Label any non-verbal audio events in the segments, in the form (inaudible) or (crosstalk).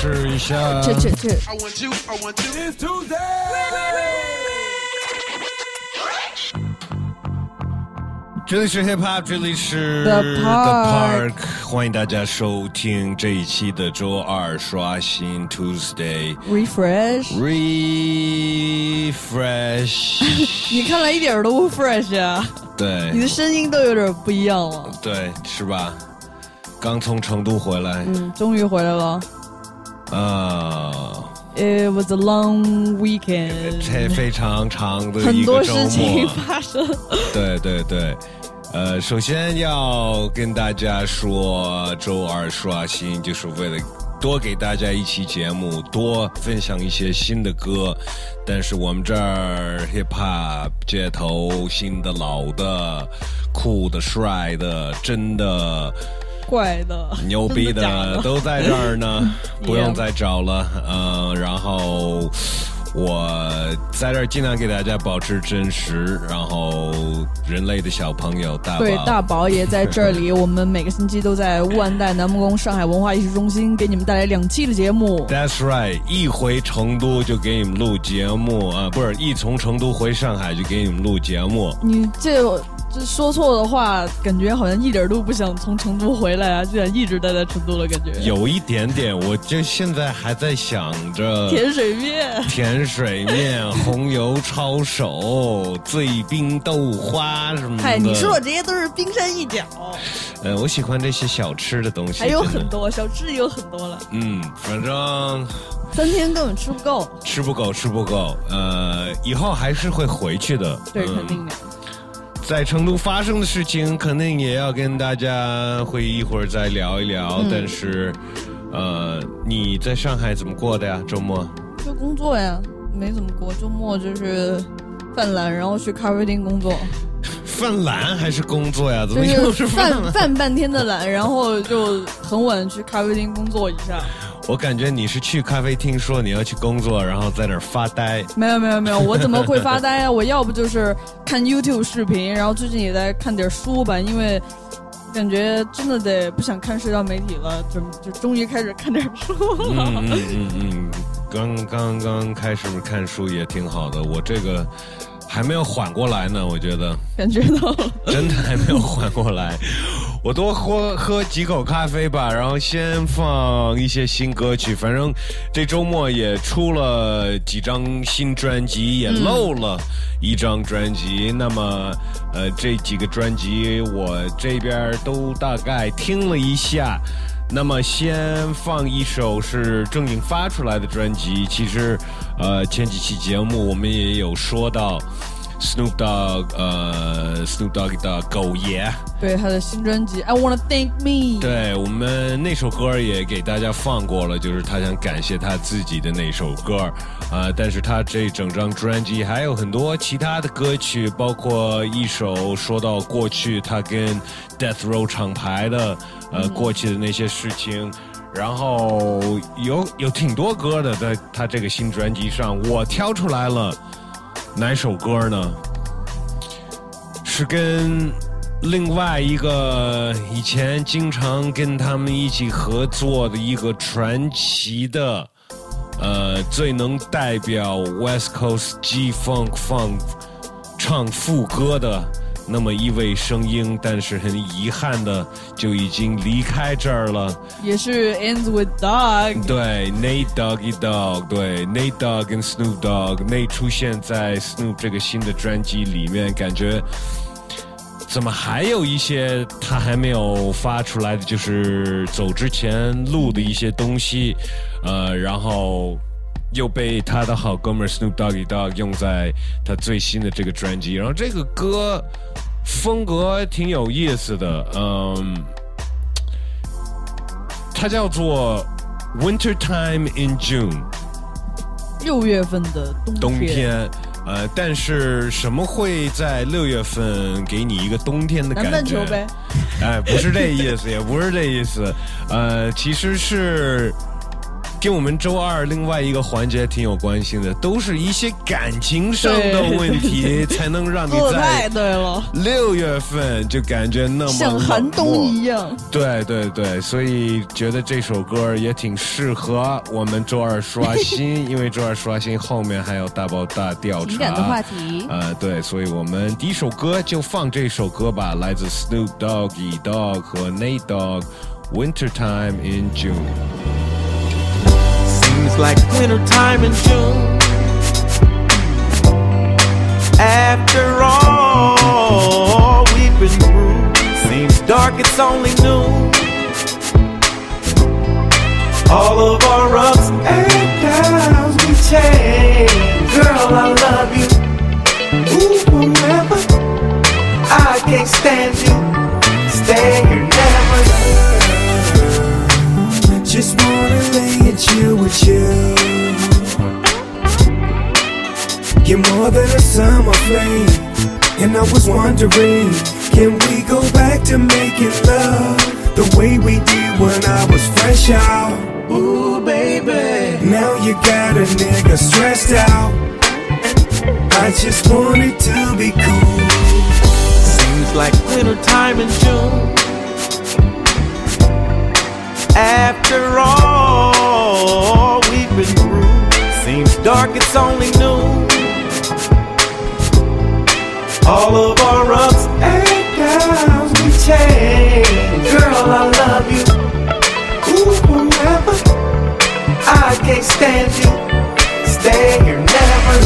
试一下。这这这。这里是 Hip Hop，这里是 The Park Park 欢迎大家收听这一期的周二刷新 Tuesday refresh，Refresh。你看来一点都不 fresh 啊，对你的声音都有点不一样了。对，是吧？刚从成都回来，嗯，终于回来了。啊，It was a long weekend，这非常长的很多一个周事情末。发生。对对对，呃，首先要跟大家说，周二刷新就是为了多给大家一期节目，多分享一些新的歌。但是我们这儿 hip hop 街头新的、老的、酷的、帅的、真的。怪的，牛逼的都在这儿呢，(laughs) 不用再找了。嗯、然后我在这儿尽量给大家保持真实。然后人类的小朋友大宝，对，大宝也在这里。我们每个星期都在万代南梦宫上海文化艺术中心给你们带来两期的节目。That's right，一回成都就给你们录节目啊，不是一从成都回上海就给你们录节目。你这这说错的话，感觉好像一点都不想从成都回来啊，就想一直待在成都了，感觉。有一点点，我就现在还在想着甜水面，甜 (laughs) 水面、红油抄手、醉冰豆花什么的。嗨，你说的这些都是冰山一角，呃，我喜欢这些小吃的东西，还有很多小吃也有很多了，嗯，反正三天根本吃不够。吃不够，吃不够。呃，以后还是会回去的。对，嗯肯定的。在成都发生的事情，肯定也要跟大家会一会儿再聊一聊。嗯但是，呃，你在上海怎么过的呀？周末？就工作呀，没怎么过，周末就是犯懒，然后去咖啡厅工作，(laughs) 犯懒还是工作呀？怎么又是是犯？犯 (laughs) 犯半天的懒，然后就很晚去咖啡厅工作一下。我感觉你是去咖啡厅说你要去工作，然后在那儿发呆。没有没有没有，我怎么会发呆啊？我要不就是看 YouTube 视频，然后最近也在看点书吧，因为感觉真的得不想看社交媒体了，就就终于开始看点书了。嗯嗯嗯嗯，刚刚刚开始看书也挺好的，我这个还没有缓过来呢，我觉得感觉到了，真的还没有缓过来。(laughs) 我多喝喝几口咖啡吧，然后先放一些新歌曲。反正这周末也出了几张新专辑，也漏了一张专辑。那么，呃，这几个专辑我这边都大概听了一下。那么先放一首是正经发出来的专辑，其实，呃，前几期节目我们也有说到 Snoop Dogg，呃，Snoop Dogg 的狗爷，对他的新专辑《I Wanna Thank Me》，对我们那首歌也给大家放过了，就是他想感谢他自己的那首歌，啊、但是他这整张专辑还有很多其他的歌曲，包括一首说到过去他跟 Death Row 厂牌的，呃，过去的那些事情。然后有有挺多歌的，在他这个新专辑上，我挑出来了哪首歌呢？是跟另外一个以前经常跟他们一起合作的一个传奇的，呃，最能代表 West Coast G Funk Funk 唱副歌的那么一位声音，但是很遗憾的就已经离开这儿了。也是 Ends with Dog。对，Nate Doggy Dog，对，Nate Dogg 跟 Snoop Dogg，Nate 出现在 Snoop 这个新的专辑里面，感觉怎么还有一些他还没有发出来的，就是走之前录的一些东西，呃，然后又被他的好哥们儿 Snoop Doggy Dogg 用在他最新的这个专辑，然后这个歌风格挺有意思的，嗯。它叫做 Winter Time in June，六月份的冬天，冬天。呃，但是什么会在六月份给你一个冬天的感觉？半球呗。哎，不是这意思，也不是这意思。呃，其实是跟我们周二另外一个环节挺有关系的，都是一些感情上的问题，才能让你在对了，六月份就感觉那么像寒冬一样。对对对，所以觉得这首歌也挺适合我们周二刷新，因为周二刷新后面还有大爆大调查情感的话题。呃，对，所以我们第一首歌就放这首歌吧，来自 Snoop Doggy Dog 和 Nate Dogg，《Wintertime in June》。Seems like wintertime in June. After all we've been through, seems dark, it's only noon. All of our ups and downs we change. Girl, I love you. Ooh, forever. I can't stand you. Stay here never. Just wanna and chill with you. You're more than a summer flame. And I was wondering, can we go back to making love the way we did when I was fresh out? Ooh, baby. Now you got a nigga stressed out. I just wanted to be cool. Seems like wintertime in June. After all we've been through, seems dark, it's only noon. All of our ups and downs we change. Girl, I love you. Ooh, forever. I can't stand you. Stay here never.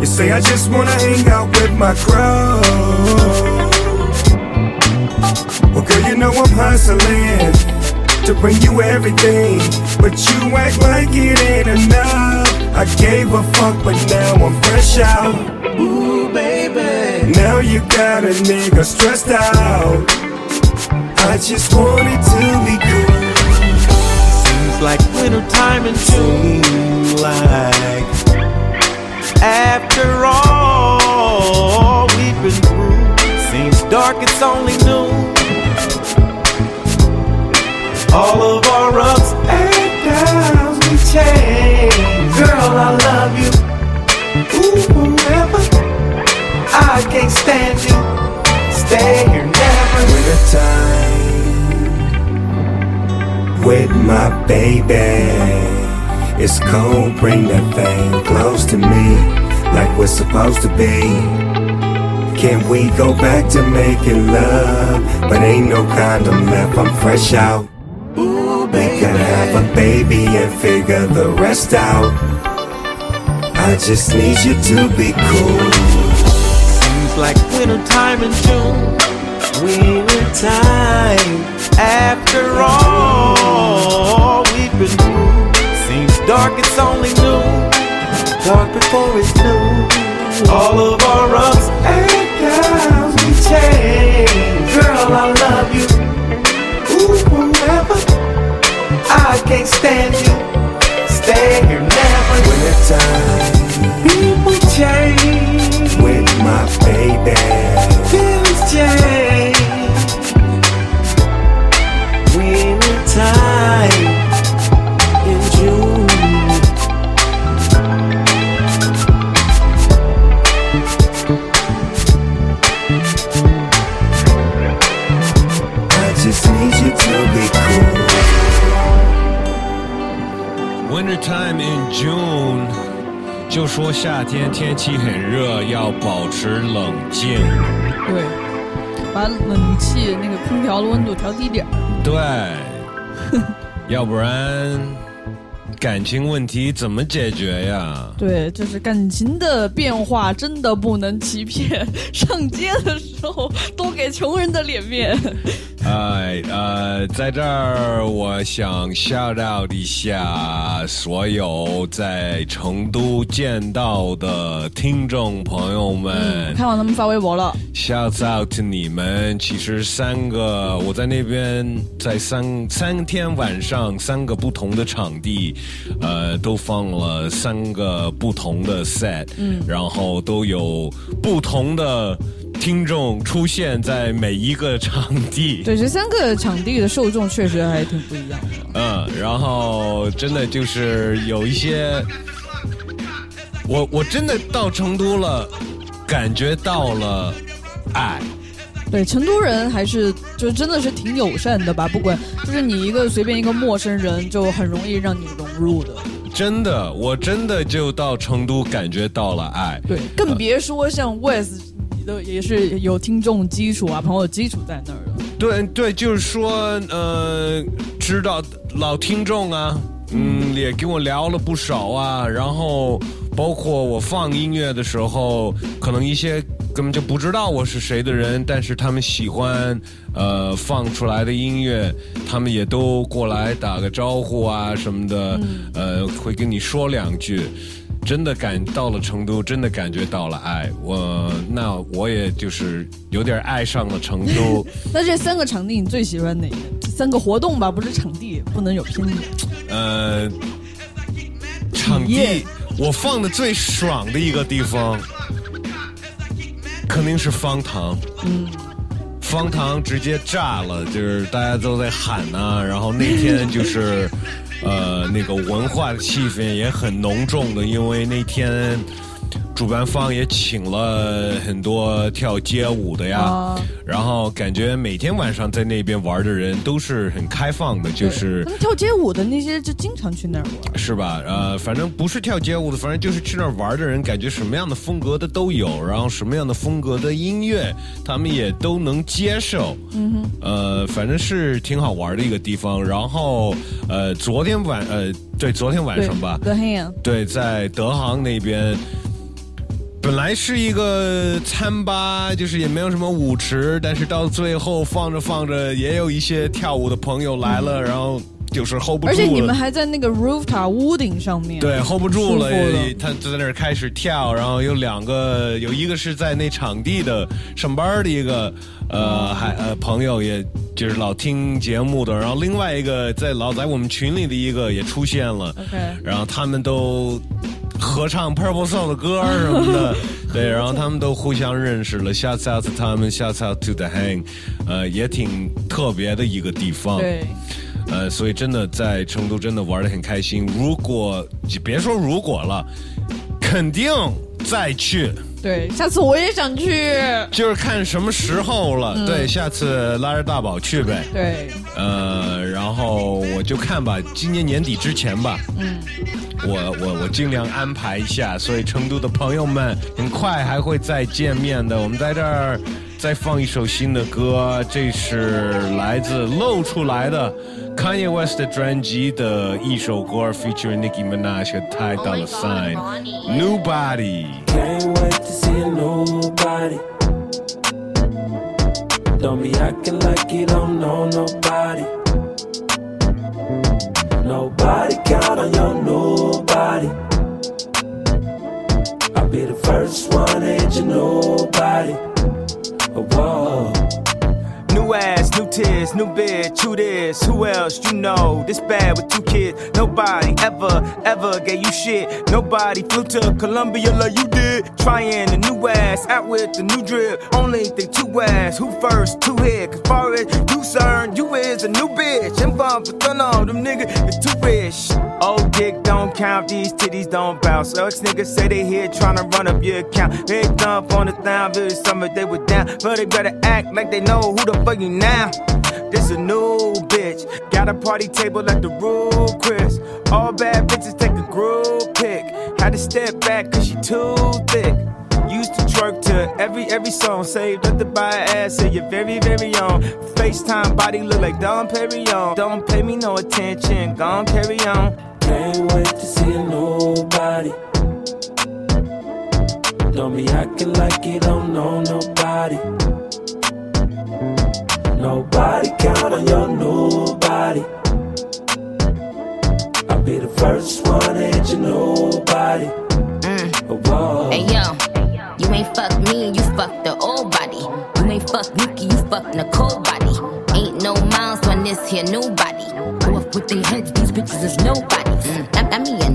You say I just wanna hang out with my crew. Well, girl, you know I'm hustling to bring you everything, but you act like it ain't enough. I gave a fuck, but now I'm fresh out. Ooh, baby. Now you got a nigga stressed out. I just want it to be cool. Seems like wintertime in June. Like After all we've been through, seems dark, it's only All of our ups and downs we change. Girl, I love you. Ooh, forever. I can't stand you. Stay here never. wintertime with my baby. It's cold, bring that thing close to me, like we're supposed to be. Can we go back to making love? But ain't no condom left, I'm fresh out. We have a baby and figure the rest out. I just need you to be cool. Seems like wintertime in June. Wintertime. After all we've been through, seems dark, it's only noon. Dark before it's noon. All of our ups and downs we change. Can't stand you. Stay here never. Wintertime People change. 就说夏天天气很热，要保持冷静。对，把冷气那个空调的温度调低点儿。对，要不然感情问题怎么解决呀？对，就是感情的变化真的不能欺骗。上街的时候多给穷人的脸面。哎呃，在这儿我想 shout out 一下所有在成都见到的听众朋友们。看到他们发微博了，Shouts out 你们！其实三个，我在那边在三三天晚上三个不同的场地，呃，都放了三个不同的 set，嗯，然后都有不同的听众出现在每一个场地。对，这三个场地的受众确实还挺不一样的。嗯，然后真的就是有一些，我我真的到成都了，感觉到了爱。对，成都人还是就真的是挺友善的吧，不管就是你一个随便一个陌生人，就很容易让你融入的。真的，我真的就到成都感觉到了爱。对，更别说像 West，你的也是有听众基础啊，朋友基础在那儿的。对对，就是说，呃，知道老听众啊，嗯，也跟我聊了不少啊，然后包括我放音乐的时候，可能一些根本就不知道我是谁的人，但是他们喜欢呃放出来的音乐，他们也都过来打个招呼啊什么的，呃，会跟你说两句。真的感到了成都，真的感觉到了爱。我那我也就是有点爱上了成都。(laughs) 那这三个场地你最喜欢哪个？三个活动吧，不是场地，不能有偏见。呃，场地我放的最爽的一个地方，肯定是方糖。嗯，方糖直接炸了，就是大家都在喊呐、然后那天就是，呃，那个文化的气氛也很浓重的，因为那天主办方也请了很多跳街舞的呀，啊然后感觉每天晚上在那边玩的人都是很开放的，就是他们跳街舞的那些就经常去那儿玩。是吧？呃，反正不是跳街舞的，反正就是去那儿玩的人，感觉什么样的风格的都有，然后什么样的风格的音乐，他们也都能接受。嗯哼，呃，反正是挺好玩的一个地方。然后，呃，昨天晚，呃，对，昨天晚上吧 Hand。对，在德航那边，本来是一个餐吧，就是也没有什么舞池，但是到最后放着放着，也有一些跳舞的朋友来了，然后就是 hold 不住了。而且你们还在那个 rooftop 屋顶上面，对，hold 不住了他就在那儿开始跳，然后有两个，有一个是在那场地的上班的一个，呃，还呃朋友，也就是老听节目的，然后另外一个在老在我们群里的一个也出现了然后他们都合唱 Purple Soul 的歌什么的，(laughs) 对，然后他们都互相认识了。下次下次他们下次 to the hang，呃，也挺特别的一个地方。对，呃，所以真的在成都真的玩的很开心。如果别说如果了，肯定再去，对，下次我也想去。就是看什么时候了。对，下次拉着大宝去呗。对，呃，然后我就看吧，今年年底之前吧。嗯。我我我尽量安排一下，所以成都的朋友们很快还会再见面的。我们在这儿再放一首新的歌，这是来自露出来的 Kanye West 的专辑的一首歌，featuring Nicki Minaj 和 Ty Dolla Sign。Nobody。Don't be acting like you don't know nobody. Nobody count on your nobody. I'll be the first one, ain't you nobody? Oh, whoa. New ass, new tears, new bitch, who this? Who else you know? This bad with two kids. Nobody ever, ever gave you shit. Nobody flew to Columbia like you did. Trying the new ass, out with the new drip. Only think two ass, who first, two hit. Cause far as you concerned, you is a new bitch. I'm fine for turn on them niggas, it's too rich. Old dick don't count, these titties don't bounce. Ex niggas say they here tryna run up your account. They dump on the down, very summer they were down. But they better act like they know who the fuck you now. This a new bitch. Got a party table at the Rue Chris. All bad bitches take a group pic. Had to step back cause she too thick. Used to twerk to every every song. Saved up to buy ass, say you're very, very on. FaceTime body look like Don Perignon. Don't pay me no attention, gon' carry on. Can't wait to see a nobody. Don't be acting like you don't know nobody. Nobody count on your nobody. I'll be the first one, ain't you nobody? Oh, mm. whoa. Hey yo, you ain't fuck me, you fuck the old body. You ain't fuck Nikki, you fuck Nicole body. Ain't no miles on this here new body. Go up with their heads, these bitches is nobody money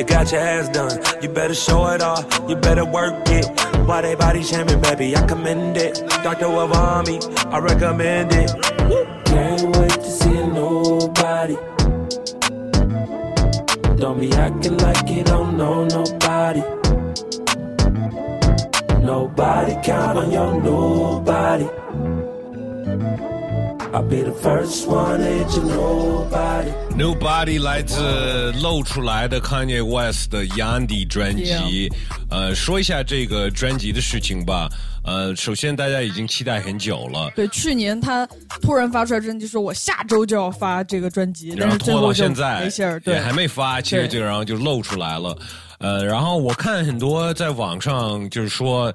You got your ass done, you better show it off, you better work it. Why they body shaming, baby? I commend it. Dr. Wavami, I recommend it. Can't wait to see nobody. Don't be acting like you don't know nobody. Nobody count on your nobody. I'll be the first one to you nobody. Nobody 来自露出来的 Kanye West 的 Yandy 专辑。呃，说一下这个专辑的事情吧。呃，首先大家已经期待很久了，对，去年他突然发出来专辑，说我下周就要发这个专辑，然后拖到现在没信儿，对，还没发，其实就然后就露出来了。呃，然后我看很多在网上就是说。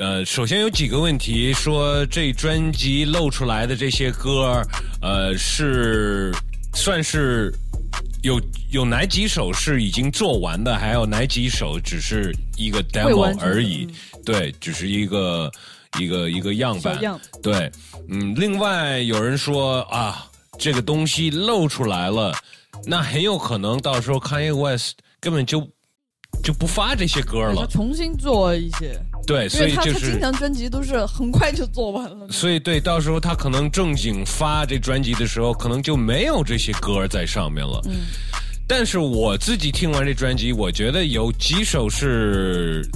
呃，首先有几个问题，说这专辑露出来的这些歌，呃，是算是有有哪几首是已经做完的，还有哪几首只是一个 demo 而已？对，只是一个一个一个样板。样对，嗯，另外有人说啊，这个东西露出来了，那很有可能到时候 Kanye West 根本就就不发这些歌他了。重新做一些，对，所以就是经常专辑都是很快就做完了。所以对，到时候他可能正经发这专辑的时候，可能就没有这些歌在上面了。嗯，但是我自己听完这专辑，我觉得有几首是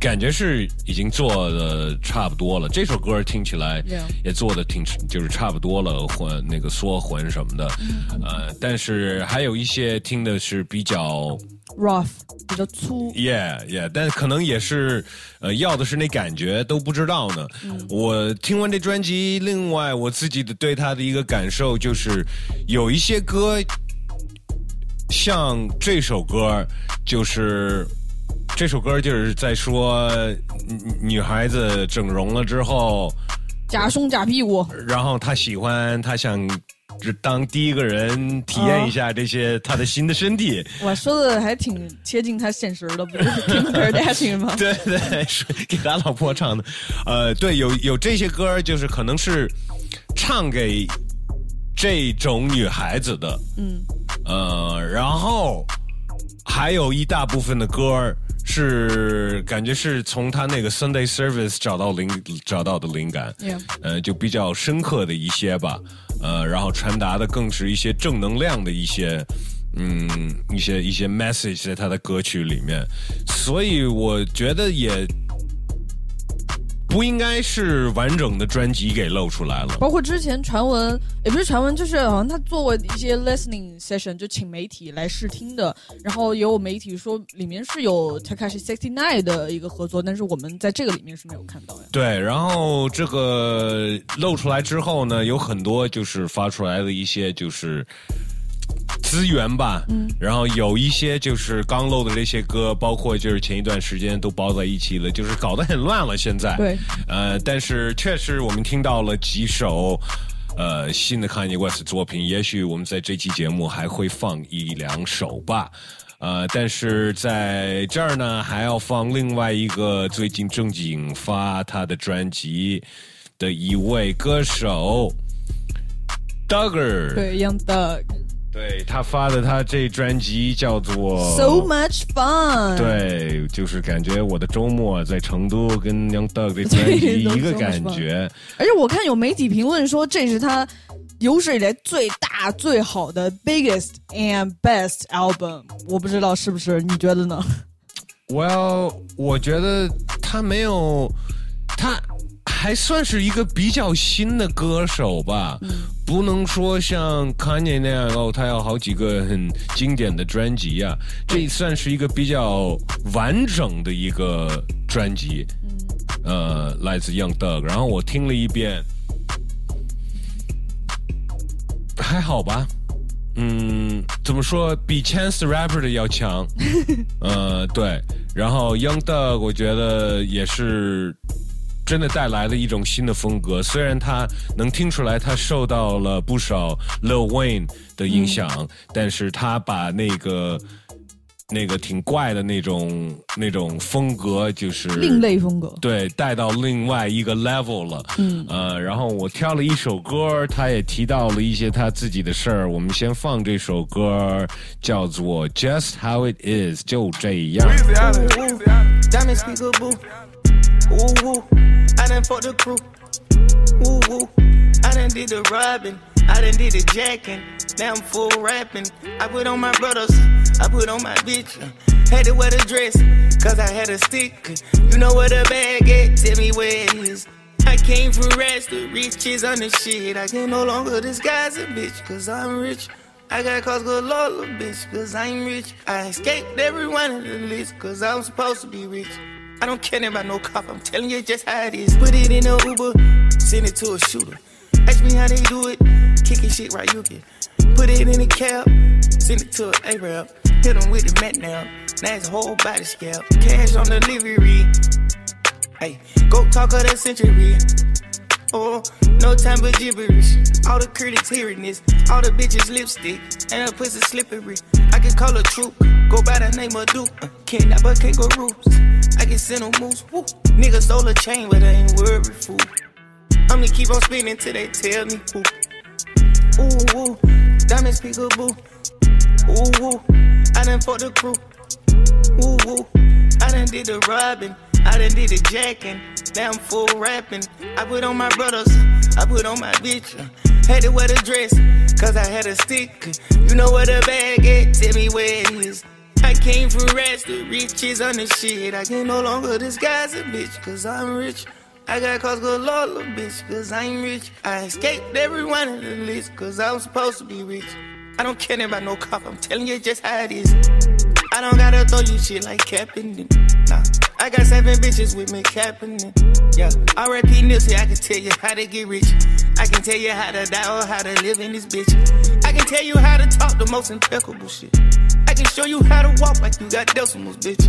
感觉是已经做的差不多了。这首歌听起来也做的挺就是差不多了，混那个缩混什么的。嗯呃，但是还有一些听的是比较 rough 比较粗，Yeah, yeah，但可能也是，呃，要的是那感觉都不知道呢。我听完这专辑，另外我自己的对他的一个感受就是，有一些歌，像这首歌，就是这首歌就是在说女女孩子整容了之后，假胸假屁股，然后她喜欢，她想只当第一个人体验一下这些他的新的身体。(laughs) 我说的还挺贴近他现实的，不就是 (laughs) Kim Kardashian 吗？(laughs) 对对，是给他老婆唱的。呃，对，有有这些歌，就是可能是唱给这种女孩子的。嗯，呃，然后还有一大部分的歌是感觉是从他那个 Sunday Service 找到灵找到的灵感。呃，就比较深刻的一些吧，呃，然后传达的更是一些正能量的一些，嗯，一些一些 message 在他的歌曲里面，所以我觉得也不应该是完整的专辑给露出来了。包括之前传闻，也不是传闻，就是好像他做过一些 listening session，就请媒体来试听的。然后也有媒体说里面是有 Takashi Sixty Nine 的一个合作，但是我们在这个里面是没有看到呀。对，然后这个露出来之后呢，有很多就是发出来的一些就是资源吧，嗯，然后有一些就是刚露的这些歌，包括就是前一段时间都包在一起了，就是搞得很乱了。现在，对，呃，但是确实我们听到了几首。呃，新的 Kanye West 作品，也许我们在这期节目还会放一两首吧。呃，但是在这儿呢，还要放另外一个最近正经发他的专辑的一位歌手，Dugger。对，Young Thug，对他发的他这专辑叫做 So much fun。，对，就是感觉我的周末在成都跟 Young Doug 这专辑一个感觉。而且我看有媒体评论说这是他有史以来最大最好的 biggest and best album。我不知道是不是，你觉得呢？Well，我觉得他没有，他还算是一个比较新的歌手吧，不能说像 Kanye 那样哦，他有好几个很经典的专辑呀、这算是一个比较完整的一个专辑，呃，来自 Young Doug。然后我听了一遍，还好吧。嗯，怎么说？比 Chance Rapper 的要强，(laughs) 呃，对。然后 Young Doug 我觉得也是真的带来了一种新的风格。虽然他能听出来他受到了不少 Lil Wayne 的影响，但是他把那个那个挺怪的那种那种风格，就是另类风格。对，带到另外一个 level 了。嗯，呃，然后我挑了一首歌，他也提到了一些他自己的事儿。我们先放这首歌，叫做《Just How It Is》，就这样。Woo. Done fucked the crew. Ooh, woo. I done did the robbing. I done did the jacking. Now I'm full rapping. I put on my brothers. I put on my bitch. Uh, had to wear the dress. Cause I had a stick. You know where the bag at? Tell me where it is. I came from rats to riches on the shit. I can no longer disguise a bitch. Cause I'm rich. I got cause good lord, little bitch, cause I'm rich. I escaped every one of the list, cause I'm supposed to be rich. I don't care about no cop, I'm telling you just how it is. Put it in a Uber, send it to a shooter. Ask me how they do it, kicking shit right you get. Put it in a cab, send it to a Arab. Hit him with the mat now, now his whole body scalp. Cash on delivery. Hey, go talk of the century. Oh, no time but gibberish. All the critics hearing this, all the bitches lipstick, and her pussy slippery. I can call a troop, go by the name of Duke. Uh, kidnap her kangaroos. I can send them moose. Woo. Nigga stole a chain, but I ain't worried, fool. I'ma keep on spinning till they tell me who. Ooh, woo. Diamonds peekaboo. Ooh, woo. I done fucked the crew. Ooh, woo. I done did the robbing. I done did the jacking. Now I'm full rapping. I put on my brothers. I put on my bitch. Had to wear the dress. Cause I had a stick. You know where the bag at? Tell me where it is. I came from rats to riches on the shit. I can no longer disguise a bitch. Cause I'm rich. I got cause good lord, bitch. Cause I'm rich. I escaped every one of the list. Cause I'm supposed to be rich. I don't care about no cop. I'm telling you just how it is. I don't gotta throw you shit like Kaepernick. Nah, I got seven bitches with me Kaepernick. Yeah, R.I.P. Nipsey, I can tell you how to get rich. I can tell you how to die or how to live in this bitch. I can tell you how to talk the most impeccable shit. I can show you how to walk like you got decimals, bitch.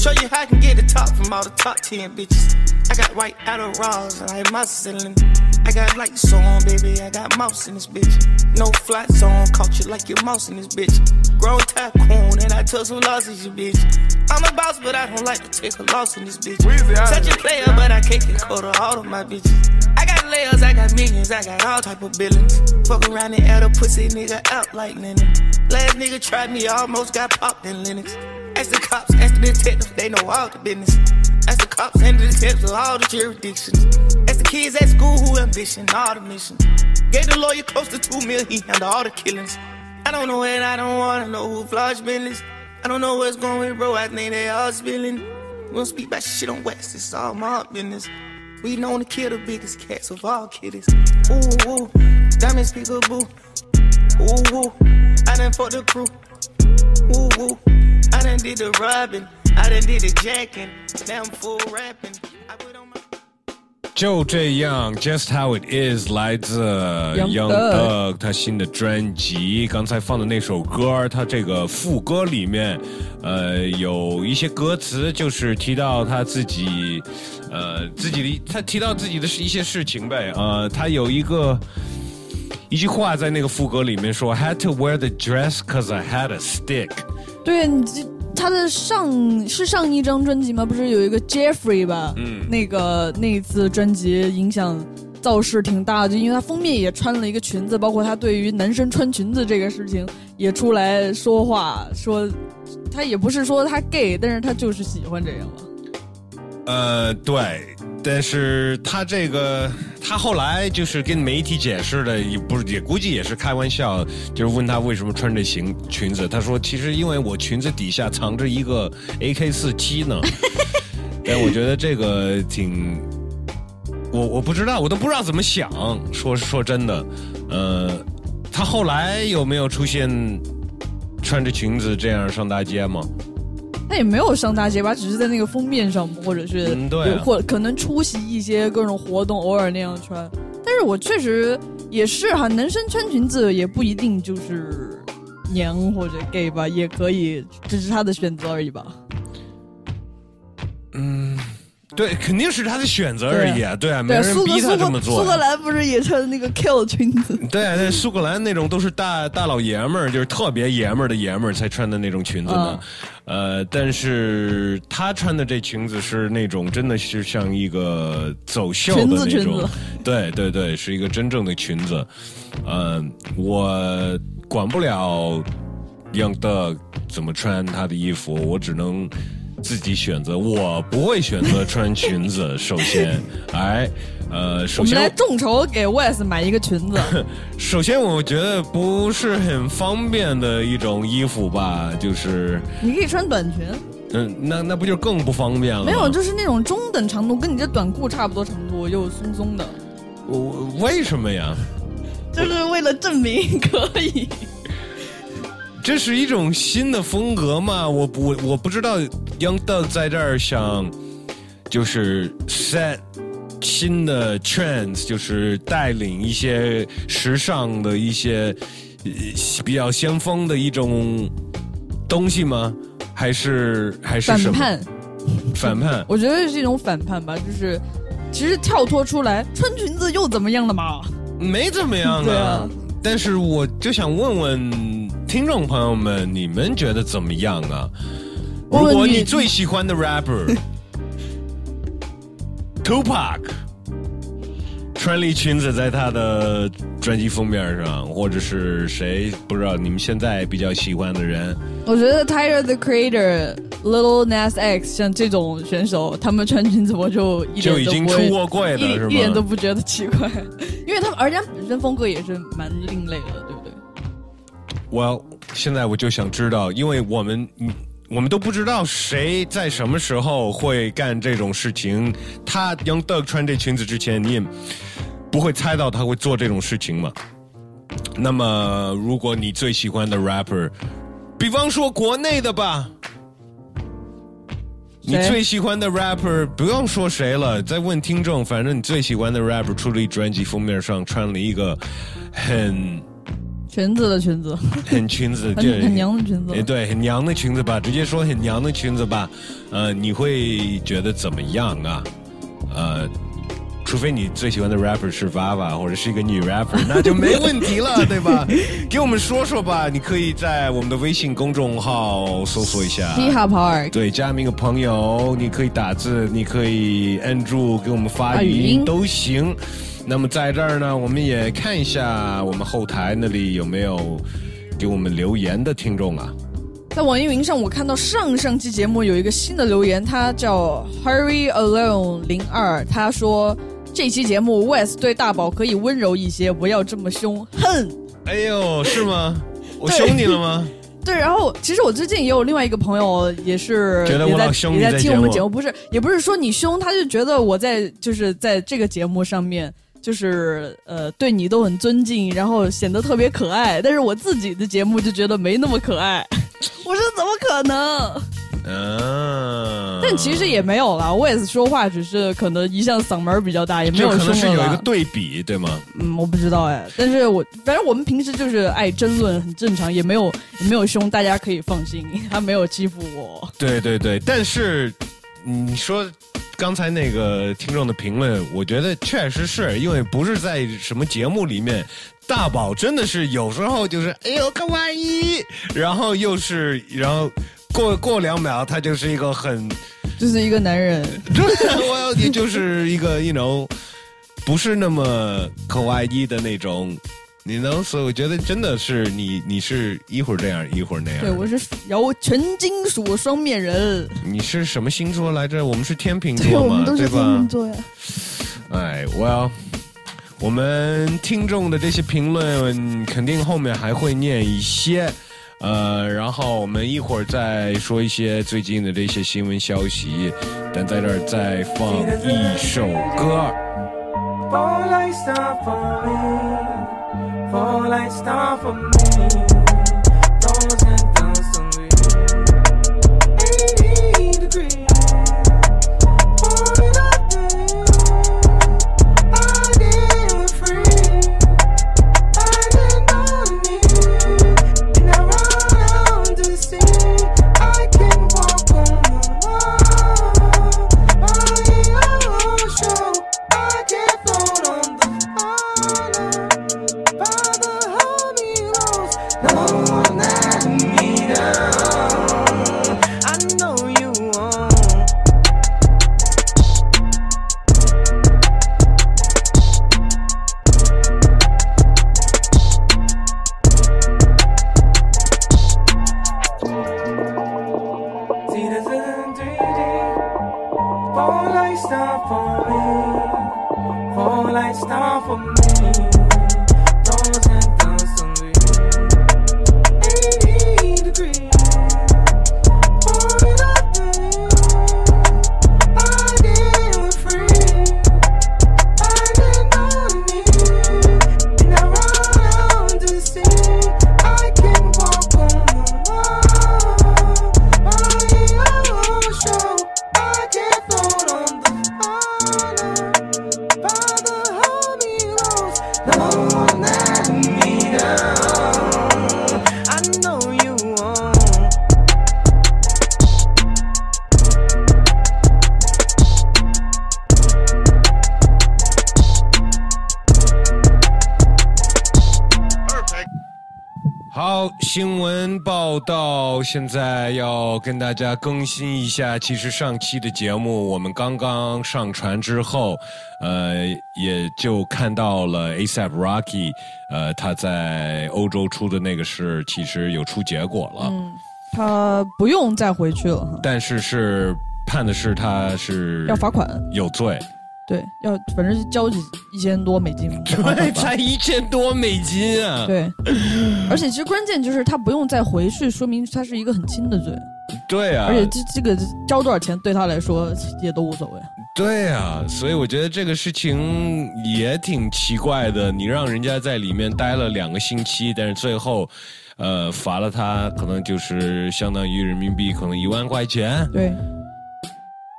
Show you how I can get the top from all the top 10 bitches. I got white out of raws and I my ceiling. I got lights on, baby. I got mouse in this bitch. No flats on, caught you like your mouse in this bitch. Grown tycoon and I took some losses, you bitch. I'm a boss, but I don't like to take a loss in this bitch. Such a player, but I can't get caught of all of my bitches. I got layers, I got millions, I got all type of billings. Fuck around and add a pussy nigga out like linen. Last nigga tried me, almost got popped in Linux. Ask the cops, ask the detectives, they know all the business. Ask the cops and the detectives all the jurisdictions. Ask the kids at school who ambition, all the missions. Gave the lawyer close to two mil, he handled all the killings. I don't know and I don't wanna know who flaws business. I don't know what's going bro, I think they all spilling. We don't speak about shit on West, it's all my business. We known to kill the biggest cats of all kitties. Ooh, ooh, diamonds peekaboo. Ooh, ooh, I done fucked the crew. Ooh, ooh, I done did the robbing. I done did the jacking. Now I'm full rapping. 就这样，Just How It Is 来自 Young Thug Thug 他新的专辑。刚才放的那首歌，他这个副歌里面，呃，有一些歌词就是提到他自己，呃，自己的他提到自己的一些事情呗。呃，他有一个一句话在那个副歌里面说：“I had to wear the dress cause I had a stick。”对，你这他的上是上一张专辑吗？不是有一个 Jeffrey 吧？嗯那个那一次专辑影响造势挺大的，就因为他封面也穿了一个裙子，包括他对于男生穿裙子这个事情也出来说话，说他也不是说他 gay，但是他就是喜欢这样嘛。呃，对，但是他这个，他后来就是跟媒体解释的，也不是，也估计也是开玩笑，就是问他为什么穿这裙裙子，他说其实因为我裙子底下藏着一个 AK 四七呢。(laughs) 但我觉得这个挺，我我不知道，我都不知道怎么想。说说真的，呃，他后来有没有出现穿着裙子这样上大街吗？他也没有上大街吧，只是在那个封面上，或者是嗯对或可能出席一些各种活动，偶尔那样穿。但是我确实也是哈，男生穿裙子也不一定就是娘或者 gay 吧，也可以，只是他的选择而已吧。嗯，对，肯定是他的选择而已啊，对啊，没人逼他这么做苏。格兰不是也穿那个 kill 裙子？对啊，那苏格兰那种都是大大老爷们儿，就是特别爷们儿的爷们儿才穿的那种裙子呢。呃，但是他穿的这裙子是那种真的是像一个走秀的那种，子裙子 (laughs) 对对对，是一个真正的裙子。呃，我管不了 Young Doug 怎么穿他的衣服，我只能。自己选择，我不会选择穿裙子。首先，哎，呃，首先我们来众筹给 Wes 买一个裙子。(laughs) 首先，我觉得不是很方便的一种衣服吧，就是，你可以穿短裙，嗯，那那不就更不方便了？没有，就是那种中等长度，跟你这短裤差不多长度，又松松的，我为什么呀？就是为了证明可以。这是一种新的风格嘛？我不我不知道 Young Doug 在这儿想就是 set 新的 trends，就是带领一些时尚的一些呃比较先锋的一种东西吗？还是还是什么反叛，反叛？(laughs) 我觉得是一种反叛吧，就是其实跳脱出来，穿裙子又怎么样了嘛？没怎么样对啊但是我就想问问听众朋友们，你们觉得怎么样啊？如果你最喜欢的 rapper (laughs) Tupac 穿了一裙子在他的专辑封面上，或者是谁不知道你们现在比较喜欢的人，我觉得 Tyler the Creator、Little Nas X 像这种选手，他们穿裙子我就一就已经出过柜了是吗？一点都不觉得奇怪，因为他们而且他本身风格也是蛮另类的，对？我现在我就想知道，因为我们嗯我们都不知道谁在什么时候会干这种事情。他 Young Doug 穿这裙子之前，你也不会猜到他会做这种事情嘛？那么，如果你最喜欢的 rapper，比方说国内的吧。你最喜欢的 rapper 不用说谁了，再问听众，反正你最喜欢的 rapper 出了一专辑，封面上穿了一个很裙子的裙子，很裙子，很就很娘的裙子哎，对，很娘的裙子吧，直接说很娘的裙子吧，呃，你会觉得怎么样啊？呃，除非你最喜欢的 rapper 是 Vava 或者是一个女 rapper，(laughs) 那就没问题了，(laughs) 对吧？给我们说说吧，你可以在我们的微信公众号搜索一下。嘻哈 Park。对，加名个朋友，你可以打字，你可以按住给我们发语音发语音都行。那么在这儿呢，我们也看一下我们后台那里有没有给我们留言的听众啊。在网易云上，我看到上上期节目有一个新的留言，他叫 Hurry Alone 零二，他说这期节目 West 对大宝可以温柔一些，不要这么凶，哼。哎呦，是吗？(laughs) 我凶你了吗？(laughs) 对，然后其实我最近也有另外一个朋友，也是觉得我也在老凶你在听我们节目，不是也不是说你凶，他就觉得我在就是在这个节目上面。就是呃，对你都很尊敬，然后显得特别可爱。但是我自己的节目就觉得没那么可爱。(laughs) 我说怎么可能？嗯，但其实也没有啦，我也是说话，只是可能一向嗓门比较大，也没有可能是有一个对比，对吗？嗯，我不知道哎，但是我反正我们平时就是爱争论，很正常，也没有也没有凶，大家可以放心，他没有欺负我。对对对，但是你说刚才那个听众的评论，我觉得确实是因为不是在什么节目里面，大宝真的是有时候就是哎呦卡哇伊，然后又是然后过过两秒他就是一个很，就是一个男人，我也就是一个 you know 不是那么可爱一的那种，你能，所以我觉得真的是你，你是一会儿这样，一会儿那样。对，我是摇全金属双面人，你是什么星座来着？我们是天秤座嘛，们都是天对吧秤？座呀。哎，Well，我们听众的这些评论肯定后面还会念一些，呃，然后我们一会儿再说一些最近的这些新闻消息，但在这儿再放一首歌。Fall like star for me. 现在要跟大家更新一下。其实上期的节目我们刚刚上传之后，呃，也就看到了 ASAP Rocky，呃，他在欧洲出的那个事，其实有出结果了，嗯，他不用再回去了，但是是判的是他是要罚款。有罪，对，要反正是交几一千多美金 (laughs) 对，才一千多美金啊！对，而且其实关键就是他不用再回去，说明他是一个很轻的罪，对啊，而且这这个交多少钱对他来说也都无所谓。对啊，所以我觉得这个事情也挺奇怪的。你让人家在里面待了两个星期，但是最后，呃，罚了他，可能就是相当于人民币可能一万块钱。对，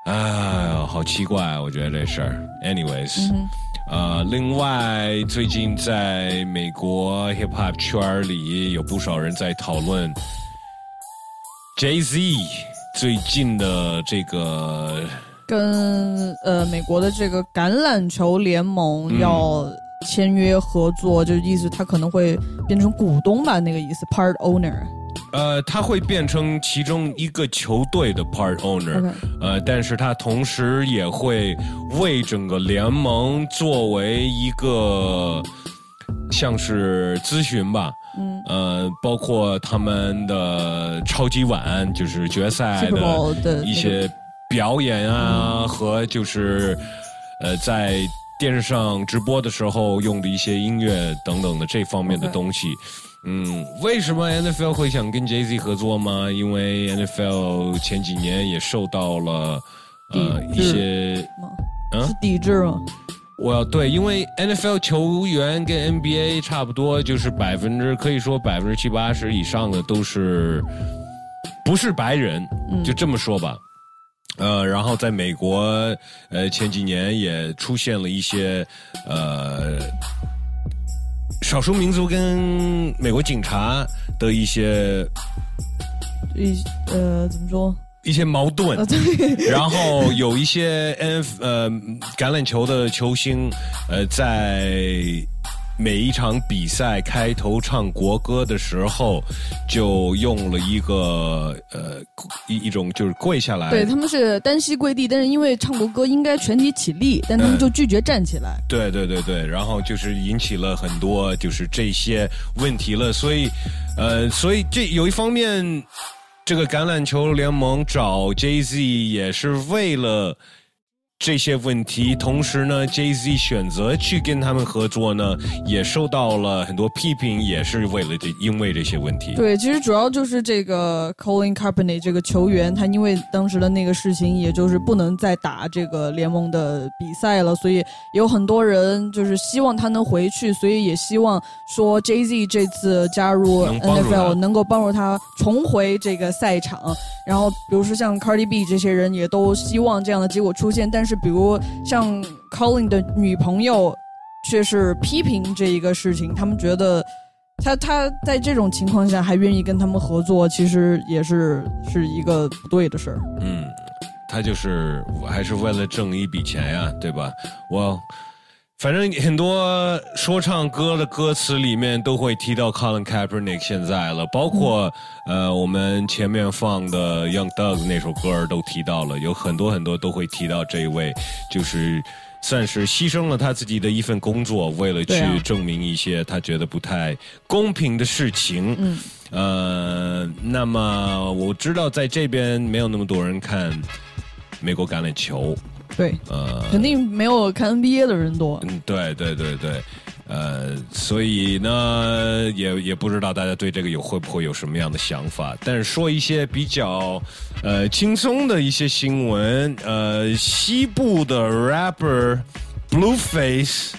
哎呀，好奇怪啊，我觉得这事儿。Anyways，、嗯呃，另外最近在美国 hip hop 圈里有不少人在讨论 Jay Z 最近的这个跟呃美国的这个橄榄球联盟嗯要签约合作，就意思他可能会变成股东吧，那个意思，part owner。呃，他会变成其中一个球队的 part owner，、呃，但是他同时也会为整个联盟作为一个像是咨询吧，嗯。呃，包括他们的超级碗，就是决赛的一些表演啊，和就是呃在电视上直播的时候用的一些音乐等等的这方面的东西。嗯，为什么 NFL 会想跟 Jay Z 合作吗？因为 NFL 前几年也受到了呃一些吗？嗯是抵制吗？我要对，因为 NFL 球员跟 NBA 差不多，就是百分之可以说百分之七八十以上的都是不是白人，嗯就这么说吧。呃，然后在美国，呃，前几年也出现了一些呃少数民族跟美国警察的一些一呃怎么说？一些矛盾 (laughs) 然后有一些 N 呃橄榄球的球星，呃，在每一场比赛开头唱国歌的时候，就用了一个呃一一种就是跪下来，对他们是单膝跪地，但是因为唱国歌应该全体起立，但他们就拒绝站起来。对对对对，然后就是引起了很多就是这些问题了，所以呃，所以这有一方面，这个橄榄球联盟找 Jay Z 也是为了。这些问题，同时呢，Jay Z 选择去跟他们合作呢，也受到了很多批评，也是为了这因为这些问题。对，其实主要就是这个 Colin Kaepernick 这个球员，他因为当时的那个事情，也就是不能再打这个联盟的比赛了，所以有很多人就是希望他能回去，所以也希望说 Jay Z 这次加入 NFL 能够帮助他重回这个赛场。然后，比如说像 Cardi B 这些人，也都希望这样的结果出现。但是，是比如像 Colin 的女朋友，却是批评这一个事情，他们觉得他他在这种情况下还愿意跟他们合作，其实也是是一个不对的事儿。嗯，他就是还是为了挣一笔钱呀，对吧？我反正很多说唱歌的歌词里面都会提到 Colin Kaepernick 现在了，包括、呃我们前面放的 Young Doug 那首歌都提到了，有很多很多都会提到这一位，就是。算是牺牲了他自己的一份工作，为了去证明一些他觉得不太公平的事情。嗯，呃，那么我知道在这边没有那么多人看美国橄榄球，对，呃，肯定没有看 NBA 的人多。嗯，对对对对，呃，所以呢，也也不知道大家对这个有会不会有什么样的想法。但是说一些比较呃轻松的一些新闻，呃，西部的 rapper Blueface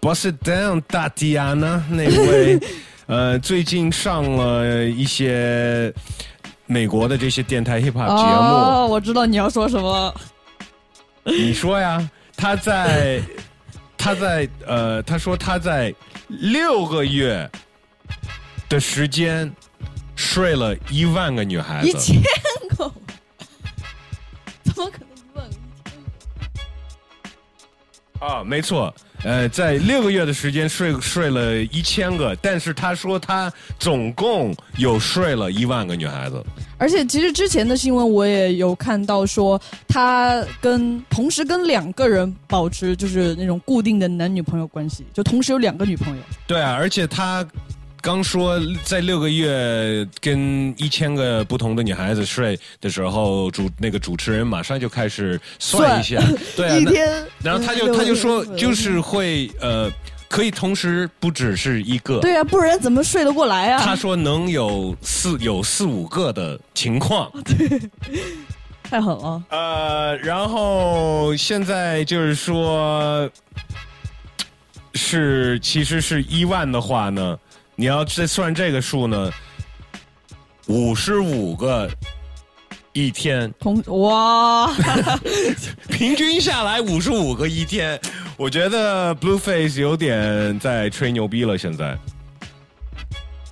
Bust It Down 大迪安娜那位，(laughs) 呃，最近上了一些美国的这些电台 hip hop 节目。哦，我知道你要说什么了。你说呀，他在他在呃，他说他在六个月的时间睡了一万个女孩子，一千个，(laughs) 怎么可能一万个？啊，没错，呃，在六个月的时间睡睡了一千个，但是他说他总共有睡了一万个女孩子。而且其实之前的新闻我也有看到说，他跟同时跟两个人保持就是那种固定的男女朋友关系，就同时有两个女朋友。对啊，而且他刚说在六个月跟一千个不同的女孩子睡的时候，主那个主持人马上就开始算一下，(laughs) 对啊，一天，然后他就嗯他就说就是会呃，可以同时不只是一个。对啊，不然怎么睡得过来啊？他说能有四有四五个的情况，(laughs) 对太狠了。呃，然后现在就是说，是其实是一万的话呢，你要再算这个数呢，五十五个一天，同哇，(laughs) 平均下来五十五个一天，我觉得 Blueface 有点在吹牛逼了。现在，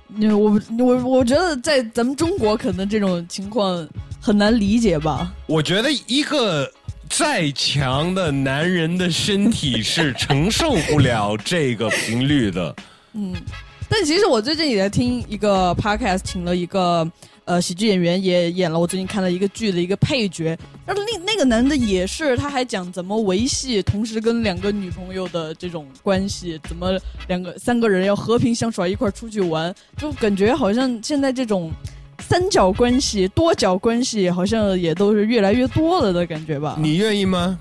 你我我我觉得在咱们中国可能这种情况很难理解吧。我觉得一个再强的男人的身体是承受不了这个频率的。但其实我最近也在听一个 podcast，请了一个呃喜剧演员，也演了我最近看了一个剧的一个配角。然后那那个男的也是，他还讲怎么维系同时跟两个女朋友的这种关系，怎么两个三个人要和平相处，一块儿出去玩，就感觉好像现在这种。三角关系、多角关系好像也都是越来越多了的感觉吧。你愿意吗？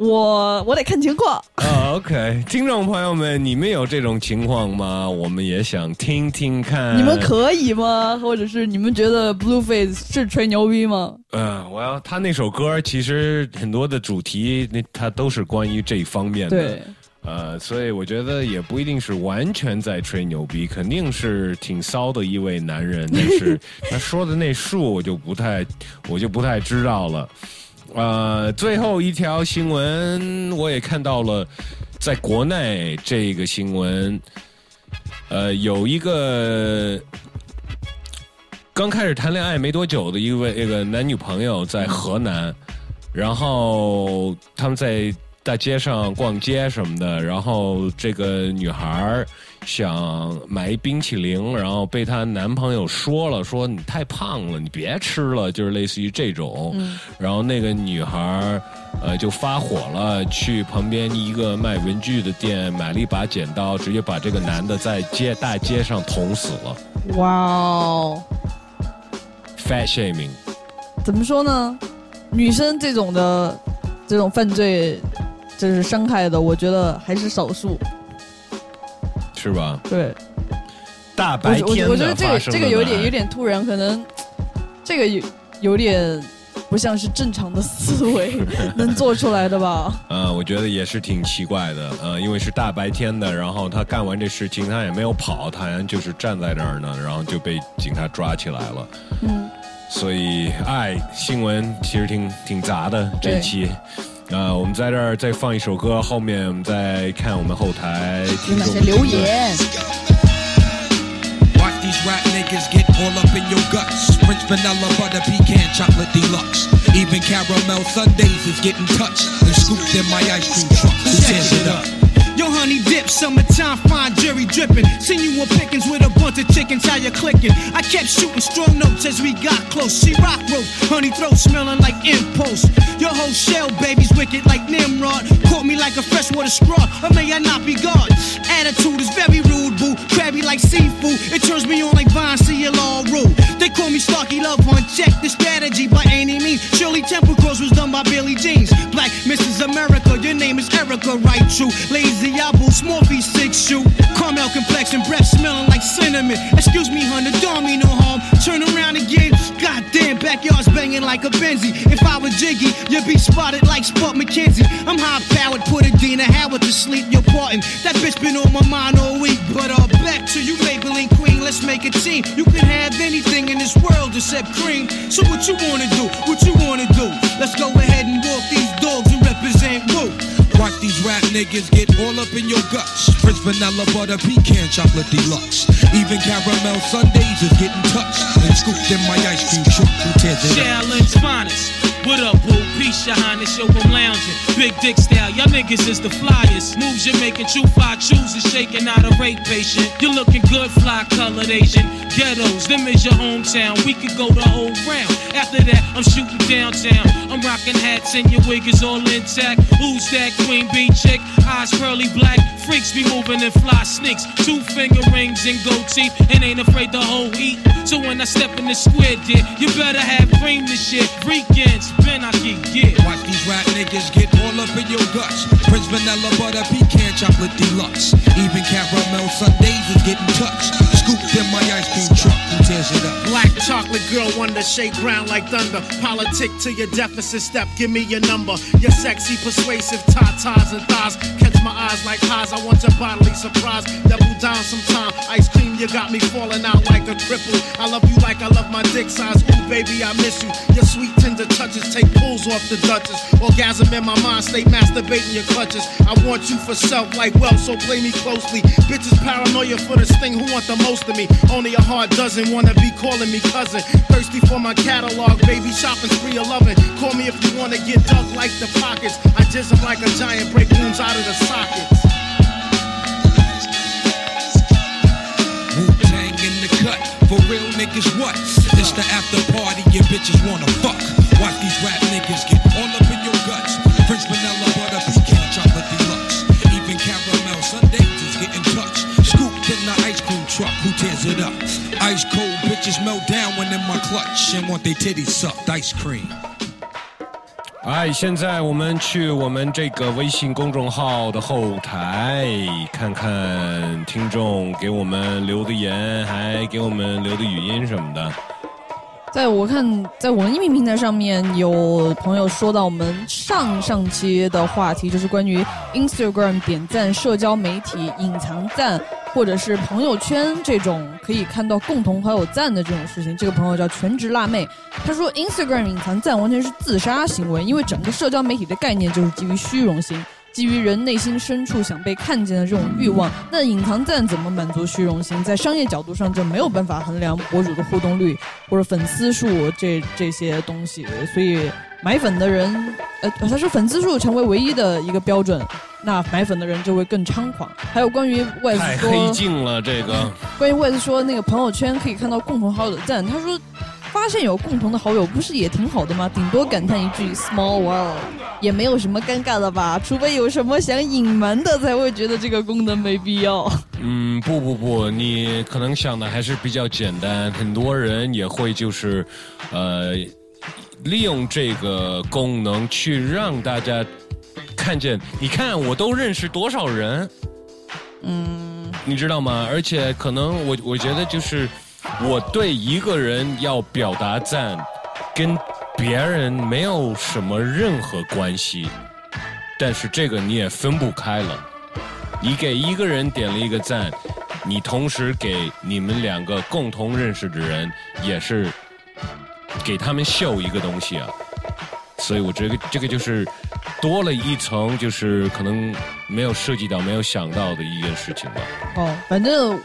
我我得看情况。啊、o k 听众朋友们，你们有这种情况吗？我们也想听听看。你们可以吗？或者是你们觉得 Blueface 是吹牛逼吗？嗯，我要他那首歌，其实很多的主题，那他都是关于这一方面的。对，呃，所以我觉得也不一定是完全在吹牛逼，肯定是挺骚的一位男人，但是他说的那数我就不太，我就不太知道了。呃，最后一条新闻我也看到了，在国内这个新闻，呃，有一个刚开始谈恋爱没多久的一位那个男女朋友在河南，然后他们在大街上逛街什么的，然后这个女孩儿想买一冰淇淋，然后被她男朋友说了，说你太胖了，你别吃了，就是类似于这种。然后那个女孩呃就发火了，去旁边一个卖文具的店买了一把剪刀，直接把这个男的在街大街上捅死了。哇哦，Fat shaming，怎么说呢？女生这种的这种犯罪，就是伤害的，我觉得还是少数。是吧？对，大白天我我觉得这个这个有点有点突然，可能这个有有点不像是正常的思维 (laughs) 能做出来的吧？嗯，我觉得也是挺奇怪的，呃，因为是大白天的，然后他干完这事情，他也没有跑，他好像就是站在那儿呢，然后就被警察抓起来了。嗯，所以，哎，新闻其实挺挺杂的这一期。呃，我们在这儿再放一首歌，后面我们再看我们后台有听众哪些留言？Watch these rat niggas get all up in your guts. Prince vanilla butter pecan chocolate deluxe. Even caramel sundaes is getting touched and scooped in my ice cream truck. Who tears it up? Honey dip, summertime, fine jerry dripping. Seen you on pickings with a bunch of chickens, how you clicking? I kept shooting strong notes as we got close. She rock rope, honey throat smelling like impulse. Your whole shell, baby's wicked like Nimrod. Caught me like a freshwater straw, or may I not be God? Attitude is very rude, boo. Crabby like seafood, it turns me on like Vine, all rude. They call me Starky Love Hunt, check the strategy by any means. Shirley Temple Cross was done by Billy Jeans. Black Mrs. America, your name is Erica, right? True. Lazy apple, small feet, six shoe. Caramel complexion, breath smelling like cinnamon. Excuse me, honey, don't mean no harm. Turn around again. Goddamn, backyard's banging like a Benzie. If I were Jiggy, you'd be spotted like Spot McKenzie. I'm high powered, put a Dina Howard to sleep. You're parting. That bitch been on my mind all week. But uh, back to you, Maybelline Queen. Let's make a team. You can have anything in this world except cream. So what you wanna do? What you wanna do? Let's go ahead and walk these these rap niggas get all up in your guts. French vanilla butter pecan chocolate deluxe. Even caramel sundaes is getting touched and scooped in my ice cream truck. Who tears it up? Finest. What up, boo? Peace, your highness, yo, I'm lounging. Big dick style, y'all niggas is the flyest. Moves you're making, true fly chooses, shaking out a rape patient. You're looking good, fly colored Asian. Ghettos, them is your hometown. We could go the whole round. After that, I'm shooting downtown. I'm rocking hats and your wig is all intact. Who's that queen bee chick? Eyes pearly black. Freaks be moving in fly sneaks. Two finger rings and gold teeth. And ain't afraid to hold heat. So when I step in the square, dear, you better have cream this shit. Weekends, Ben, I can get. Watch these rap niggas get all up in your guts. Prince vanilla butter pecan chocolate deluxe. Even caramel sundaes is getting touched. Scooped in my ice cream truck. Black chocolate girl, wonder shake ground like thunder. Politic to your deficit step, give me your number. Your sexy, persuasive tatas and thighs. Catch my eyes like highs, I want your bodily surprise. Double down sometime. Ice cream, you got me falling out like a cripple. I love you like I love my dick size. Ooh, baby, I miss you. Your sweet, tender touches take pulls off the Duchess. Orgasm in my mind, stay masturbating your clutches. I want you for self like wealth, so play me closely. Bitches paranoia for this thing, who want the most of me? Only a hard dozen wanna be calling me cousin. Thirsty for my catalog, baby, shopping spree 11. Call me if you wanna get dug like the pockets. I just am like a giant, break wounds out of the sockets. Wu Tang in the cut. For real niggas, what? This the after party your bitches wanna fuck. Watch these rap bitches melt down when in my clutch and want they titties sucked. Ice cream. 哎，现在我们去我们这个微信公众号的后台看看听众给我们留的言，还给我们留的语音什么的。在我看，在我们音频平台上面有朋友说到我们上上期的话题，就是关于 Instagram 点赞、社交媒体隐藏赞，或者是朋友圈这种可以看到共同好友赞的这种事情。这个朋友叫全职辣妹，她说 Instagram 隐藏赞完全是自杀行为，因为整个社交媒体的概念就是基于虚荣心。基于人内心深处想被看见的这种欲望，那隐藏赞怎么满足虚荣心？在商业角度上就没有办法衡量博主的互动率或者粉丝数这这些东西，所以买粉的人，呃，他说粉丝数成为唯一的一个标准，那买粉的人就会更猖狂。还有关于太说，黑镜了，这个 (laughs) 关于 Wes 说那个朋友圈可以看到共同好友的赞，他说发现有共同的好友不是也挺好的吗？顶多感叹一句 small world，也没有什么尴尬的吧？除非有什么想隐瞒的，才会觉得这个功能没必要。嗯，不不不，你可能想的还是比较简单，很多人也会就是，呃，利用这个功能去让大家看见，你看我都认识多少人，嗯，你知道吗？而且可能我我觉得就是我对一个人要表达赞，跟别人没有什么任何关系，但是这个你也分不开了。你给一个人点了一个赞，你同时给你们两个共同认识的人也是给他们秀一个东西啊。所以我觉得这个就是多了一层，就是可能没有涉及到、没有想到的一件事情吧。哦，反正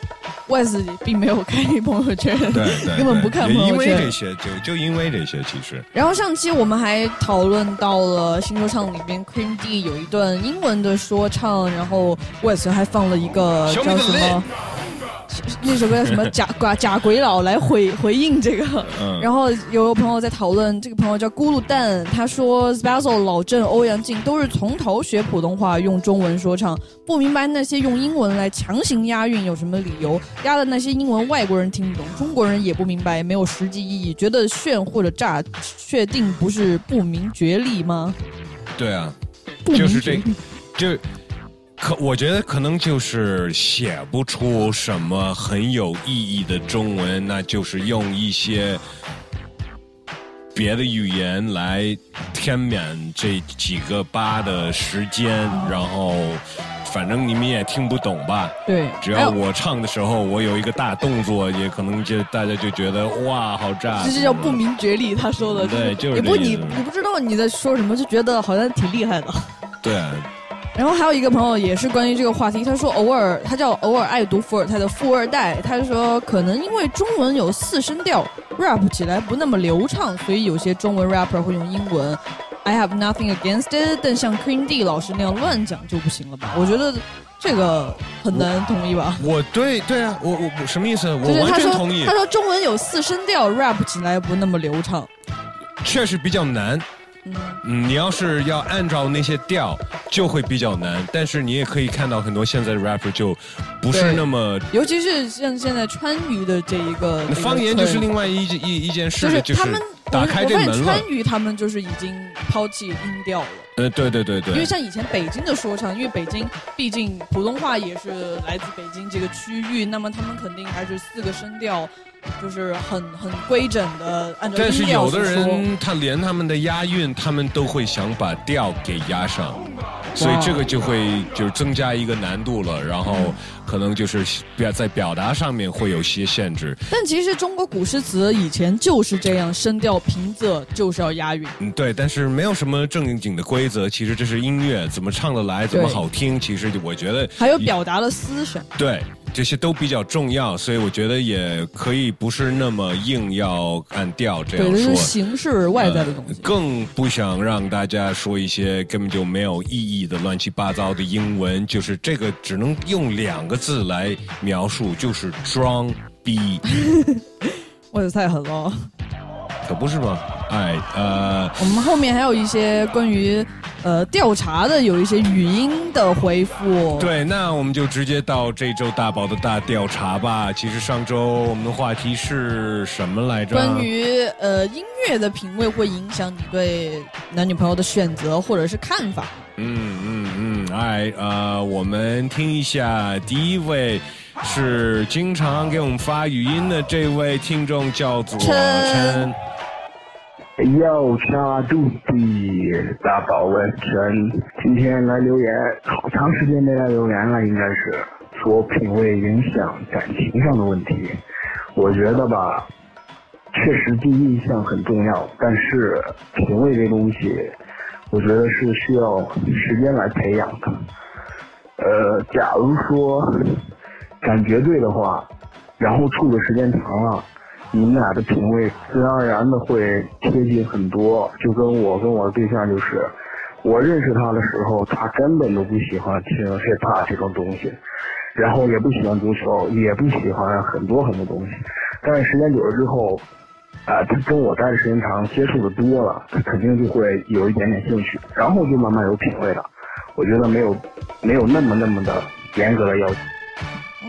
Wes 并没有开朋友圈，对对，(laughs) 根本不看朋友圈。为这些，就就因为这些，其实然后上期我们还讨论到了新说唱里边 Queen D 有一段英文的说唱，然后 West 还放了一个叫什么，那首歌叫什么假 (laughs) 假假鬼佬来回回应这个。嗯，(laughs) 然后有个朋友在讨论，这个朋友叫咕噜蛋，他说 Spazzle、老郑、欧阳靖都是从头学普通话，用中文说唱，不明白那些用英文来强行押韵有什么理由，押的那些英文外国人听不懂，中国人也不明白，没有实际意义，觉得炫或者炸，确定不是不明觉厉吗？对啊，就是这就可我觉得可能就是写不出什么很有意义的中文，那就是用一些别的语言来填满这几个八的时间，然后反正你们也听不懂吧。对，只要我唱的时候，我有一个大动作，也可能就大家就觉得哇，好炸！这就叫不明觉厉，他说的。对就是也不你你不知道你在说什么，就觉得好像挺厉害的。对啊，然后还有一个朋友也是关于这个话题，他说偶尔他叫偶尔爱读伏尔泰的富二代，他说可能因为中文有四声调，rap 起来不那么流畅，所以有些中文 rapper 会用英文。I have nothing against it，但像 Queen D 老师那样乱讲就不行了吧？我觉得这个很难同意吧。我对对啊，我我我什么意思？我完全同意他。说中文有四声调，rap 起来不那么流畅。确实比较难。嗯，嗯，你要是要按照那些调，就会比较难。但是你也可以看到很多现在的 rapper 就不是那么。尤其是像现在川渝的这一个，那方言就是另外一一一件事了，就是他们打开我这门川。渝他们就是已经抛弃音调了。呃，对对对对，因为像以前北京的说唱，因为北京毕竟普通话也是来自北京这个区域，那么他们肯定还是四个声调，就是很很规整的按照但是有的。人他连他们的押韵，他们都会想把调给押上，所以这个就会就是增加一个难度了，然后可能就是表在表达上面会有些限制。但其实中国古诗词以前就是这样，声调平仄就是要押韵。嗯，对，但是没有什么正经的规则。其实这是音乐，怎么唱得来，怎么好听，其实我觉得还有表达的思想。对这些都比较重要，所以我觉得也可以不是那么硬要按调这对，样说。形式外在的东西。呃更不想让大家说一些根本就没有意义的乱七八糟的英文，就是这个只能用两个字来描述，就是装逼，(laughs) 我的太狠了。可不是吗？哎，呃，我们后面还有一些关于呃调查的，有一些语音的回复。对，那我们就直接到这周大宝的大调查吧。其实上周我们的话题是什么来着？关于呃音乐的品味会影响你对男女朋友的选择或者是看法。嗯嗯嗯，哎，呃，我们听一下第一位。是经常给我们发语音的这位听众叫做陈陈，要杀肚皮，大宝问陈，今天来留言，好长时间没来留言了，应该是说品味影响感情上的问题。我觉得吧，确实第一印象很重要，但是品味这东西，我觉得是需要时间来培养的。呃，假如说感觉对的话，然后处的时间长了，你们俩的品味自然而然的会贴近很多。就跟我跟我的对象就是，我认识他的时候，他根本都不喜欢听 hip hop 这种东西，然后也不喜欢足球，也不喜欢很多很多东西。但是时间久了之后，啊、他跟我待的时间长，接触的多了，他肯定就会有一点点兴趣，然后就慢慢有品味了。我觉得没有没有那么那么的严格的要求。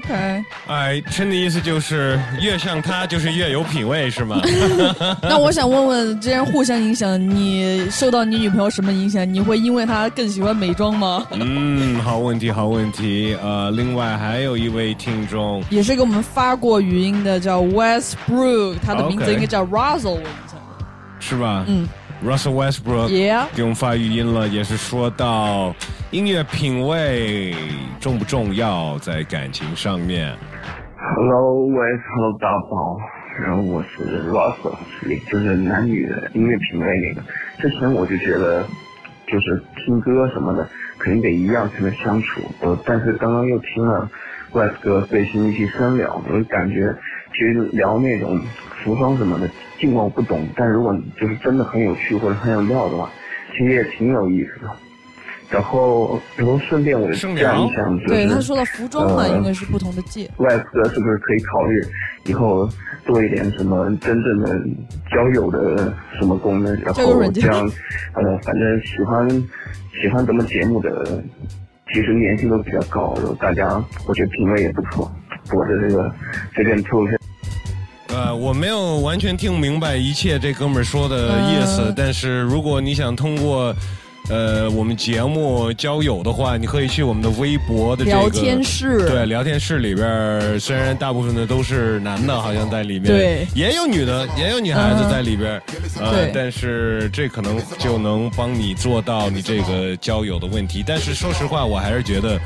OK，哎，琛的意思就是越像他就是越有品味是吗？(laughs) 那我想问问，既然互相影响，你受到你女朋友什么影响？你会因为她更喜欢美妆吗？嗯，好问题，好问题。呃，另外还有一位听众，也是给我们发过语音的，叫 Westbrook，他的名字应该叫 Russell，我印象。是吧？嗯，Russell Westbrook Yeah 给我们发语音了，也是说到音乐品味重不重要在感情上面。Hello West，Hello 大宝，然后我是 Russell，也就是男女的音乐品味那个。之前我就觉得，就是听歌什么的，肯定得一样才能相处。呃，但是刚刚又听了 West 哥最新一期深聊，我就感觉其实聊那种服装什么的，尽管我不懂，但如果就是真的很有趣或者很有料的话，其实也挺有意思的。然后，然后顺便我这样一想，就是对，他说的服装嘛，呃应该是不同的界。外哥是不是可以考虑以后做一点什么真正的交友的什么功能？然后交友软件这样，呃，反正喜欢喜欢咱们节目的，其实年薪都比较高，然后大家我觉得品味也不错。我的这个随便凑一下。呃，我没有完全听明白一切这哥们儿说的意思，呃。但是如果你想通过。呃，我们节目交友的话，你可以去我们的微博的这个聊天室。对，聊天室里边，虽然大部分的都是男的，好像在里面，对。也有女的，也有女孩子嗯在里边儿，呃对，但是这可能就能帮你做到你这个交友的问题。但是说实话，我还是觉得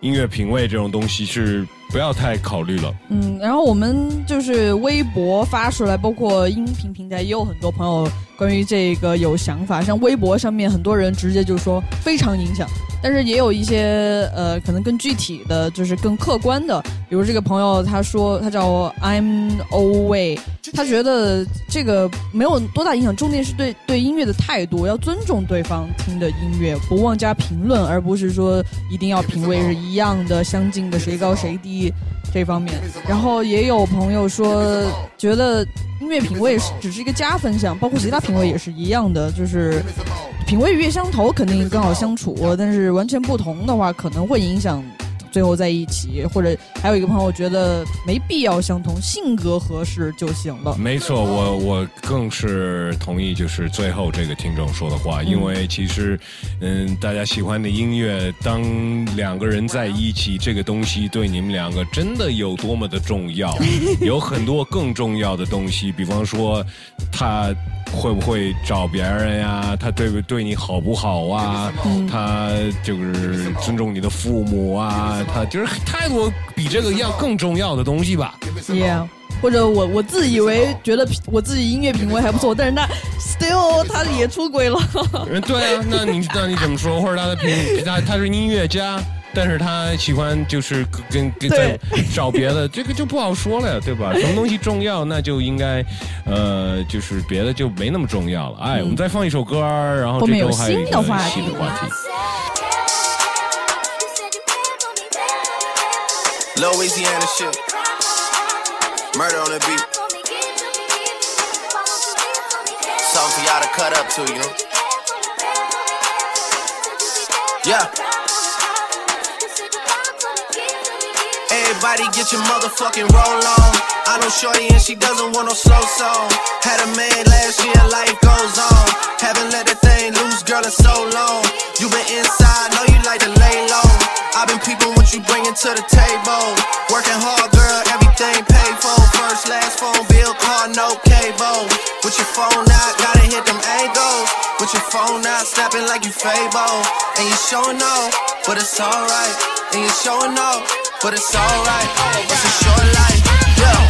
音乐品味这种东西是不要太考虑了。嗯，然后我们就是微博发出来，包括音频平台也有很多朋友关于这个有想法，像微博上面很多人直接就说非常影响，但是也有一些呃可能更具体的，就是更客观的，比如这个朋友他说他叫 I'm Away，他觉得这个没有多大影响，重点是对对音乐的态度，要尊重对方听的音乐，不妄加评论，而不是说一定要品味是一样的、相近的，谁高谁低这方面。然后也有朋友说，觉得音乐品味是只是一个加分项，包括其他品味也是一样的，就是品味越相投肯定更好相处，但是完全不同的话，可能会影响。最后在一起，或者还有一个朋友觉得没必要相同，性格合适就行了。没错，我我更是同意，就是最后这个听众说的话，因为其实，嗯，大家喜欢的音乐，当两个人在一起，这个东西对你们两个真的有多么的重要？(laughs) 有很多更重要的东西，比方说他会不会找别人呀？他对不对你好不好啊？他就是尊重你的父母啊？他就是太多比这个要更重要的东西吧。Yeah，或者我我自以为觉得我自己音乐品味还不错，但是那 still 他也出轨了。嗯，对啊，那你那你怎么说？或者他的品他他是音乐家，但是他喜欢就是跟跟在找别的，这个就不好说了呀，对吧？(laughs) 什么东西重要，那就应该呃，就是别的就没那么重要了。哎，我们再放一首歌，然后后面有这周还有一新的话题 Louisiana shit. Murder on the beat. Something for y'all to cut up to, you? Yeah. Everybody get your motherfucking roll on. I know Shorty and she doesn't want no slow song. Had a man last year, life goes on. Haven't let the thing loose, girl, in so long. You been inside, know you like to lay low. I've been peeping what you bringing to the table. Working hard, girl, everything paid for. First, last phone bill, car, no cable. With your phone out, gotta hit them angles. With your phone out, snapping like you Fable. And you showing off, but it's alright. And you showing off, but it's alright. It's a short life, yeah.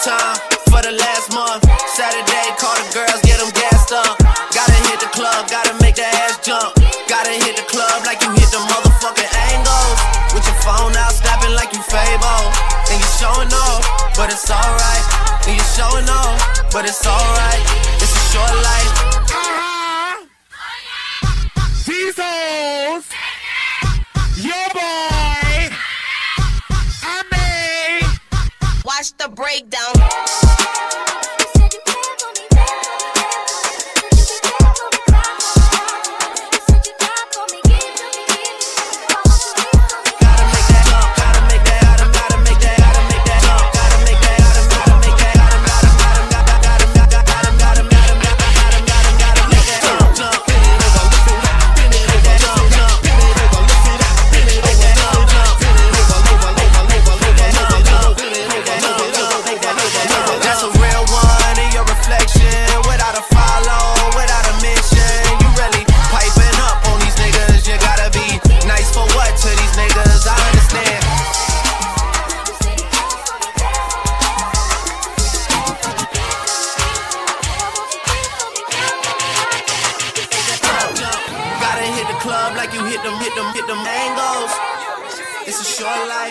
Overtime for the last month. Saturday, call the girls, get them gassed up. Gotta hit the club, gotta make the ass jump. Gotta hit the club like you hit the motherfucking angles. With your phone out, snapping like you Fable. And you showing off, but it's alright. And you showing off, but it's alright. It's a short life. Jesus! Your Watch the breakdown.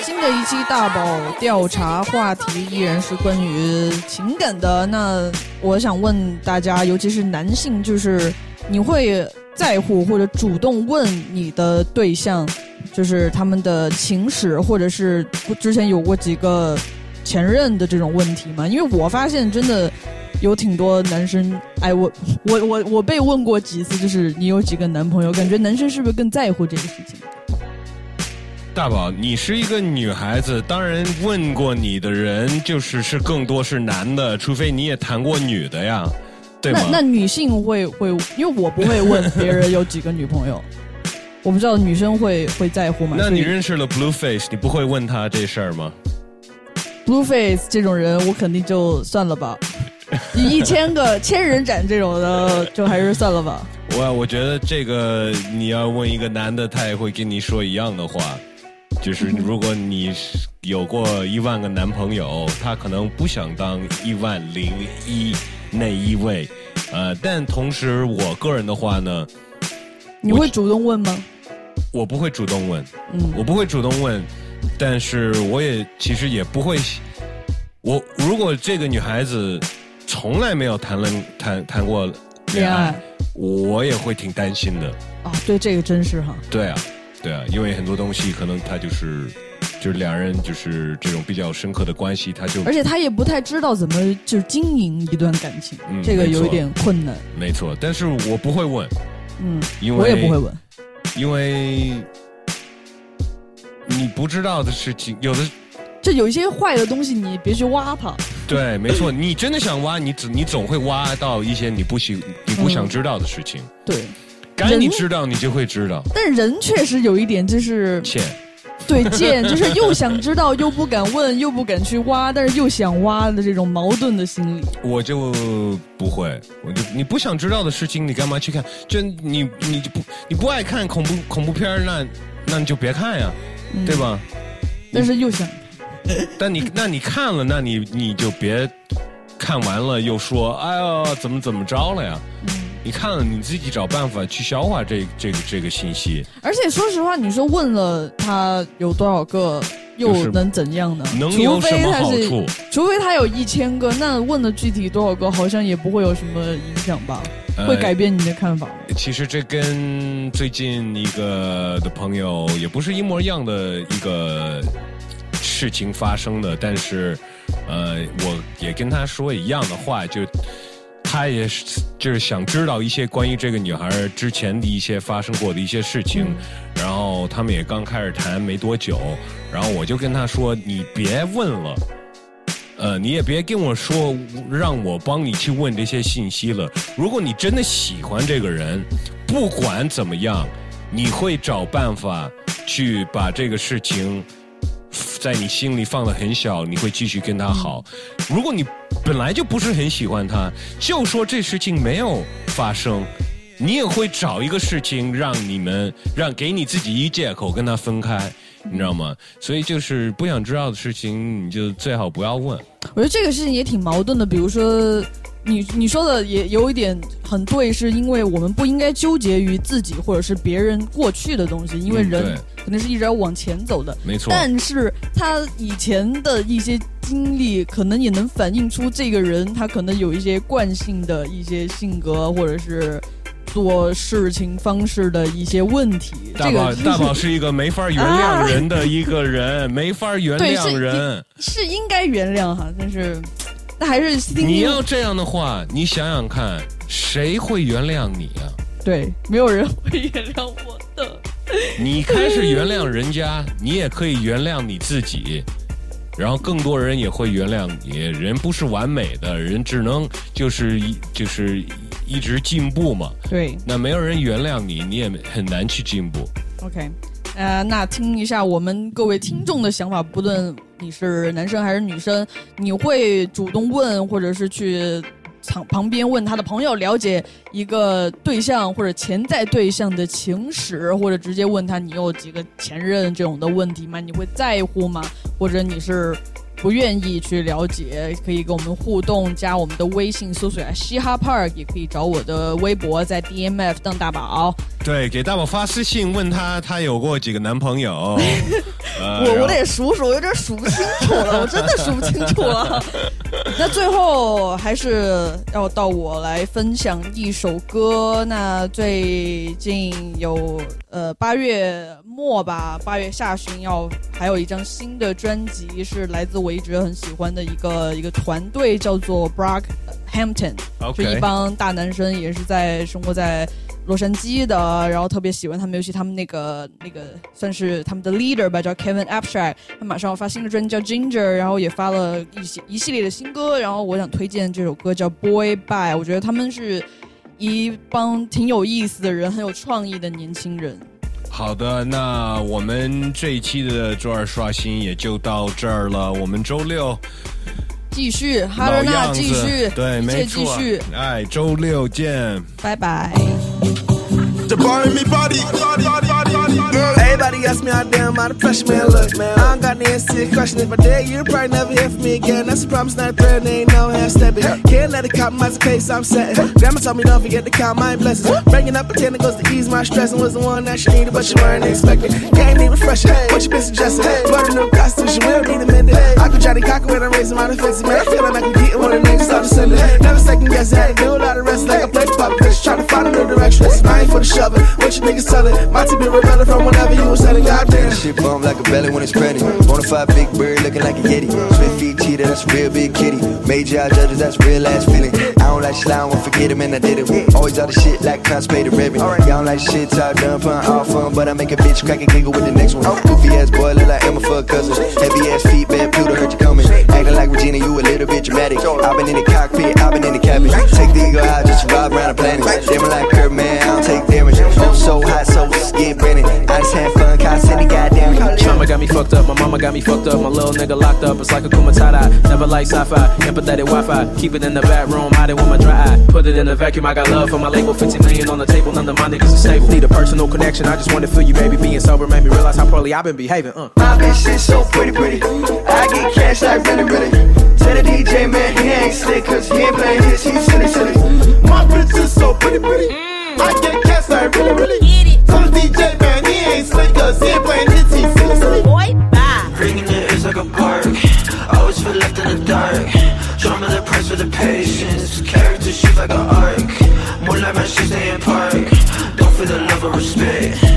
新的一期大宝调查话题依然是关于情感的。那我想问大家，尤其是男性，就是你会在乎或者主动问你的对象，就是他们的情史，或者是之前有过几个前任的这种问题吗？因为我发现真的有挺多男生，哎，我 (laughs) 我我我被问过几次，就是你有几个男朋友？感觉男生是不是更在乎这个事情？大宝，你是一个女孩子，当然问过你的人就是是更多是男的，除非你也谈过女的呀，对吗？那那女性会会，因为我不会问别人有几个女朋友，我不知道女生会会在乎吗？那你认识了 Blueface，你不会问他这事儿吗？Blueface 这种人，我肯定就算了吧。(laughs) 一千个千人斩这种的，就还是算了吧。我我觉得这个你要问一个男的，他也会跟你说一样的话，就是如果你是有过一万个男朋友，他可能不想当一万零一那一位，呃，但同时我个人的话呢，你会主动问吗？我不会主动问，嗯我不会主动问，但是我也其实也不会，我如果这个女孩子从来没有谈论谈谈过恋爱恋爱，我也会挺担心的。啊，对，这个真是哈。对啊，对啊，因为很多东西可能他就是就是两人就是这种比较深刻的关系，他就而且他也不太知道怎么就是经营一段感情，嗯这个有一点困难。没错，但是我不会问，嗯，因为我也不会问，因为你不知道的事情，有的就有一些坏的东西，你别去挖它。对，没错，你真的想挖，你总你总会挖到一些你不喜你不想知道的事情。对，该你人知道，你就会知道。但人确实有一点就是欠，对贱，就是又想知道又不敢问，又不敢去挖，但是又想挖的这种矛盾的心理。我就不会，我就你不想知道的事情，你干嘛去看？就你你就不你不爱看恐怖恐怖片儿那那你就别看呀，嗯对吧？但是又想，(laughs) 但你那你看了，那你你就别看完了又说哎呀怎么怎么着了呀？嗯你看了你自己找办法去消化这这个这个信息，而且说实话，你说问了他有多少个，又能怎样呢？能有什么好处？除非他有一千个，那问了具体多少个，好像也不会有什么影响吧？呃会改变你的看法吗？其实这跟最近一个的朋友也不是一模一样的一个事情发生的，但是呃，我也跟他说一样的话，就他也是就是想知道一些关于这个女孩之前的一些发生过的一些事情，然后他们也刚开始谈没多久，然后我就跟他说，你别问了。呃，你也别跟我说让我帮你去问这些信息了。如果你真的喜欢这个人，不管怎么样，你会找办法去把这个事情在你心里放得很小，你会继续跟他好。如果你本来就不是很喜欢他，就说这事情没有发生，你也会找一个事情让你们让给你自己一借口跟他分开，你知道吗？所以就是不想知道的事情，你就最好不要问。我觉得这个事情也挺矛盾的。比如说，你你说的也有一点很对，是因为我们不应该纠结于自己或者是别人过去的东西，因为嗯人肯定是一直要往前走的。没错但是他以前的一些经历，可能也能反映出这个人他可能有一些惯性的一些性格，或者是。做事情方式的一些问题，大宝，这个大宝是一个没法原谅人的一个人，没法原谅人。是应该原谅哈，但是那还是你要这样的话，你想想看，谁会原谅你啊？对，没有人会原谅我的。你开始原谅人家，你也可以原谅你自己，然后更多人也会原谅你。人不是完美的，人只能就是一就是一直进步嘛。对，那没有人原谅你，你也很难去进步。OK，呃，那听一下我们各位听众的想法，不论你是男生还是女生，你会主动问，或者是去旁旁边问他的朋友，了解一个对象或者潜在对象的情史，或者直接问他你有几个前任这种的问题吗？你会在乎吗？或者你是？不愿意去了解，可以跟我们互动，加我们的微信，搜索嘻哈 Park，也可以找我的微博，在 DMF 邓大宝。对，给大宝发私信问他，他有过几个男朋友？(laughs) 呃我我得数数，有点数不清楚了，我真的数不清楚了。(laughs) 那最后还是要到我来分享一首歌。那最近有呃八月末吧，八月下旬要还有一张新的专辑，是来自我一直很喜欢的一个一个团队，叫做 Brockhampton，OK 就一帮大男生，也是在生活在。洛杉矶的，然后特别喜欢他们，尤其他们那个那个算是他们的 leader 吧，叫 Kevin Abstract，他马上要发新的专辑叫 Ginger，然后也发了一些一系列的新歌，然后我想推荐这首歌叫 Boy Bye，我觉得他们是一帮挺有意思的人，很有创意的年轻人。好的，那我们这一期的周二刷新也就到这儿了。我们周六继续，哈老伦娜样子继续，对，没错继续，，哎，周六见。拜拜。The bar in me body. Everybody ask me how damn how the pressure man look, man. I don't got the answer to your question. If I dare, you'd probably never hear from me again. That's a promise, not a threat. Ain't no half stepping. Can't let it compromise the pace I'm setting. Grandma told me don't forget to count my blessings. Bringing up a ten that goes to ease my stress and was the one that she needed, but she weren't expecting. Can't need refreshing. What you been suggesting? A new constitution will need amended. I could try to cock it when I'm raising my defenses. Man, I feel like I can get it niggas start descending. Never second guess, had to do a lot of rest like a the puppet. Bitch, try to find a new direction. I mine for the shoving. What you niggas telling? My team been rebelling from whenever you was selling. Goddamn. Shit bump like a belly when it's pregnant. Bonafide big bird looking like a yeti. Swift feet cheetah, that's a real big kitty. Major eye judges, that's real ass feeling. I don't like shit, I won't forget it, man, I did it. Always all the shit like constipated ribbon. Y'all don't like shit, talk done, fun, all fun. But I make a bitch crack and giggle with the next one. Goofy ass boy, look like Emma for a cousin. Heavy ass feet, bad Pluto, hurt you coming. Acting like Regina, you a little bit dramatic. I've been in the cockpit, I've been in the cabin. Take the ego out, just ride around the planet. Damn like Kurt, man, I don't take damage. I'm so hot, so skin burning. I just had fun, constantly, goddamn. Trauma got me fucked up, my mama got me fucked up, my little nigga locked up. It's like a kumatata. Never like sci-fi, empathetic Wi-Fi. Keep it in the back room, hide it with my dry eye. Put it in the vacuum, I got love for my label. 50 million on the table, none of my niggas are stable. Need a personal connection, I just wanna feel you, baby. Being sober made me realize how poorly I've been behaving. Uh. My bitch shit so pretty, pretty. I get cash like really, really. Tell the DJ man he ain't slick, cause he ain't playing his, he's silly, silly. My bitch is so pretty, pretty. Mm. I get cash like really, really. Tell the DJ man he ain't slick, cause he ain't playing his, he's silly, silly. Boy, bye. Bringing it is like a park. Always feel left in the dark. Trauma the price for the patience. Character shift like an arc. More like my shit stay in park. Don't feel the love or respect.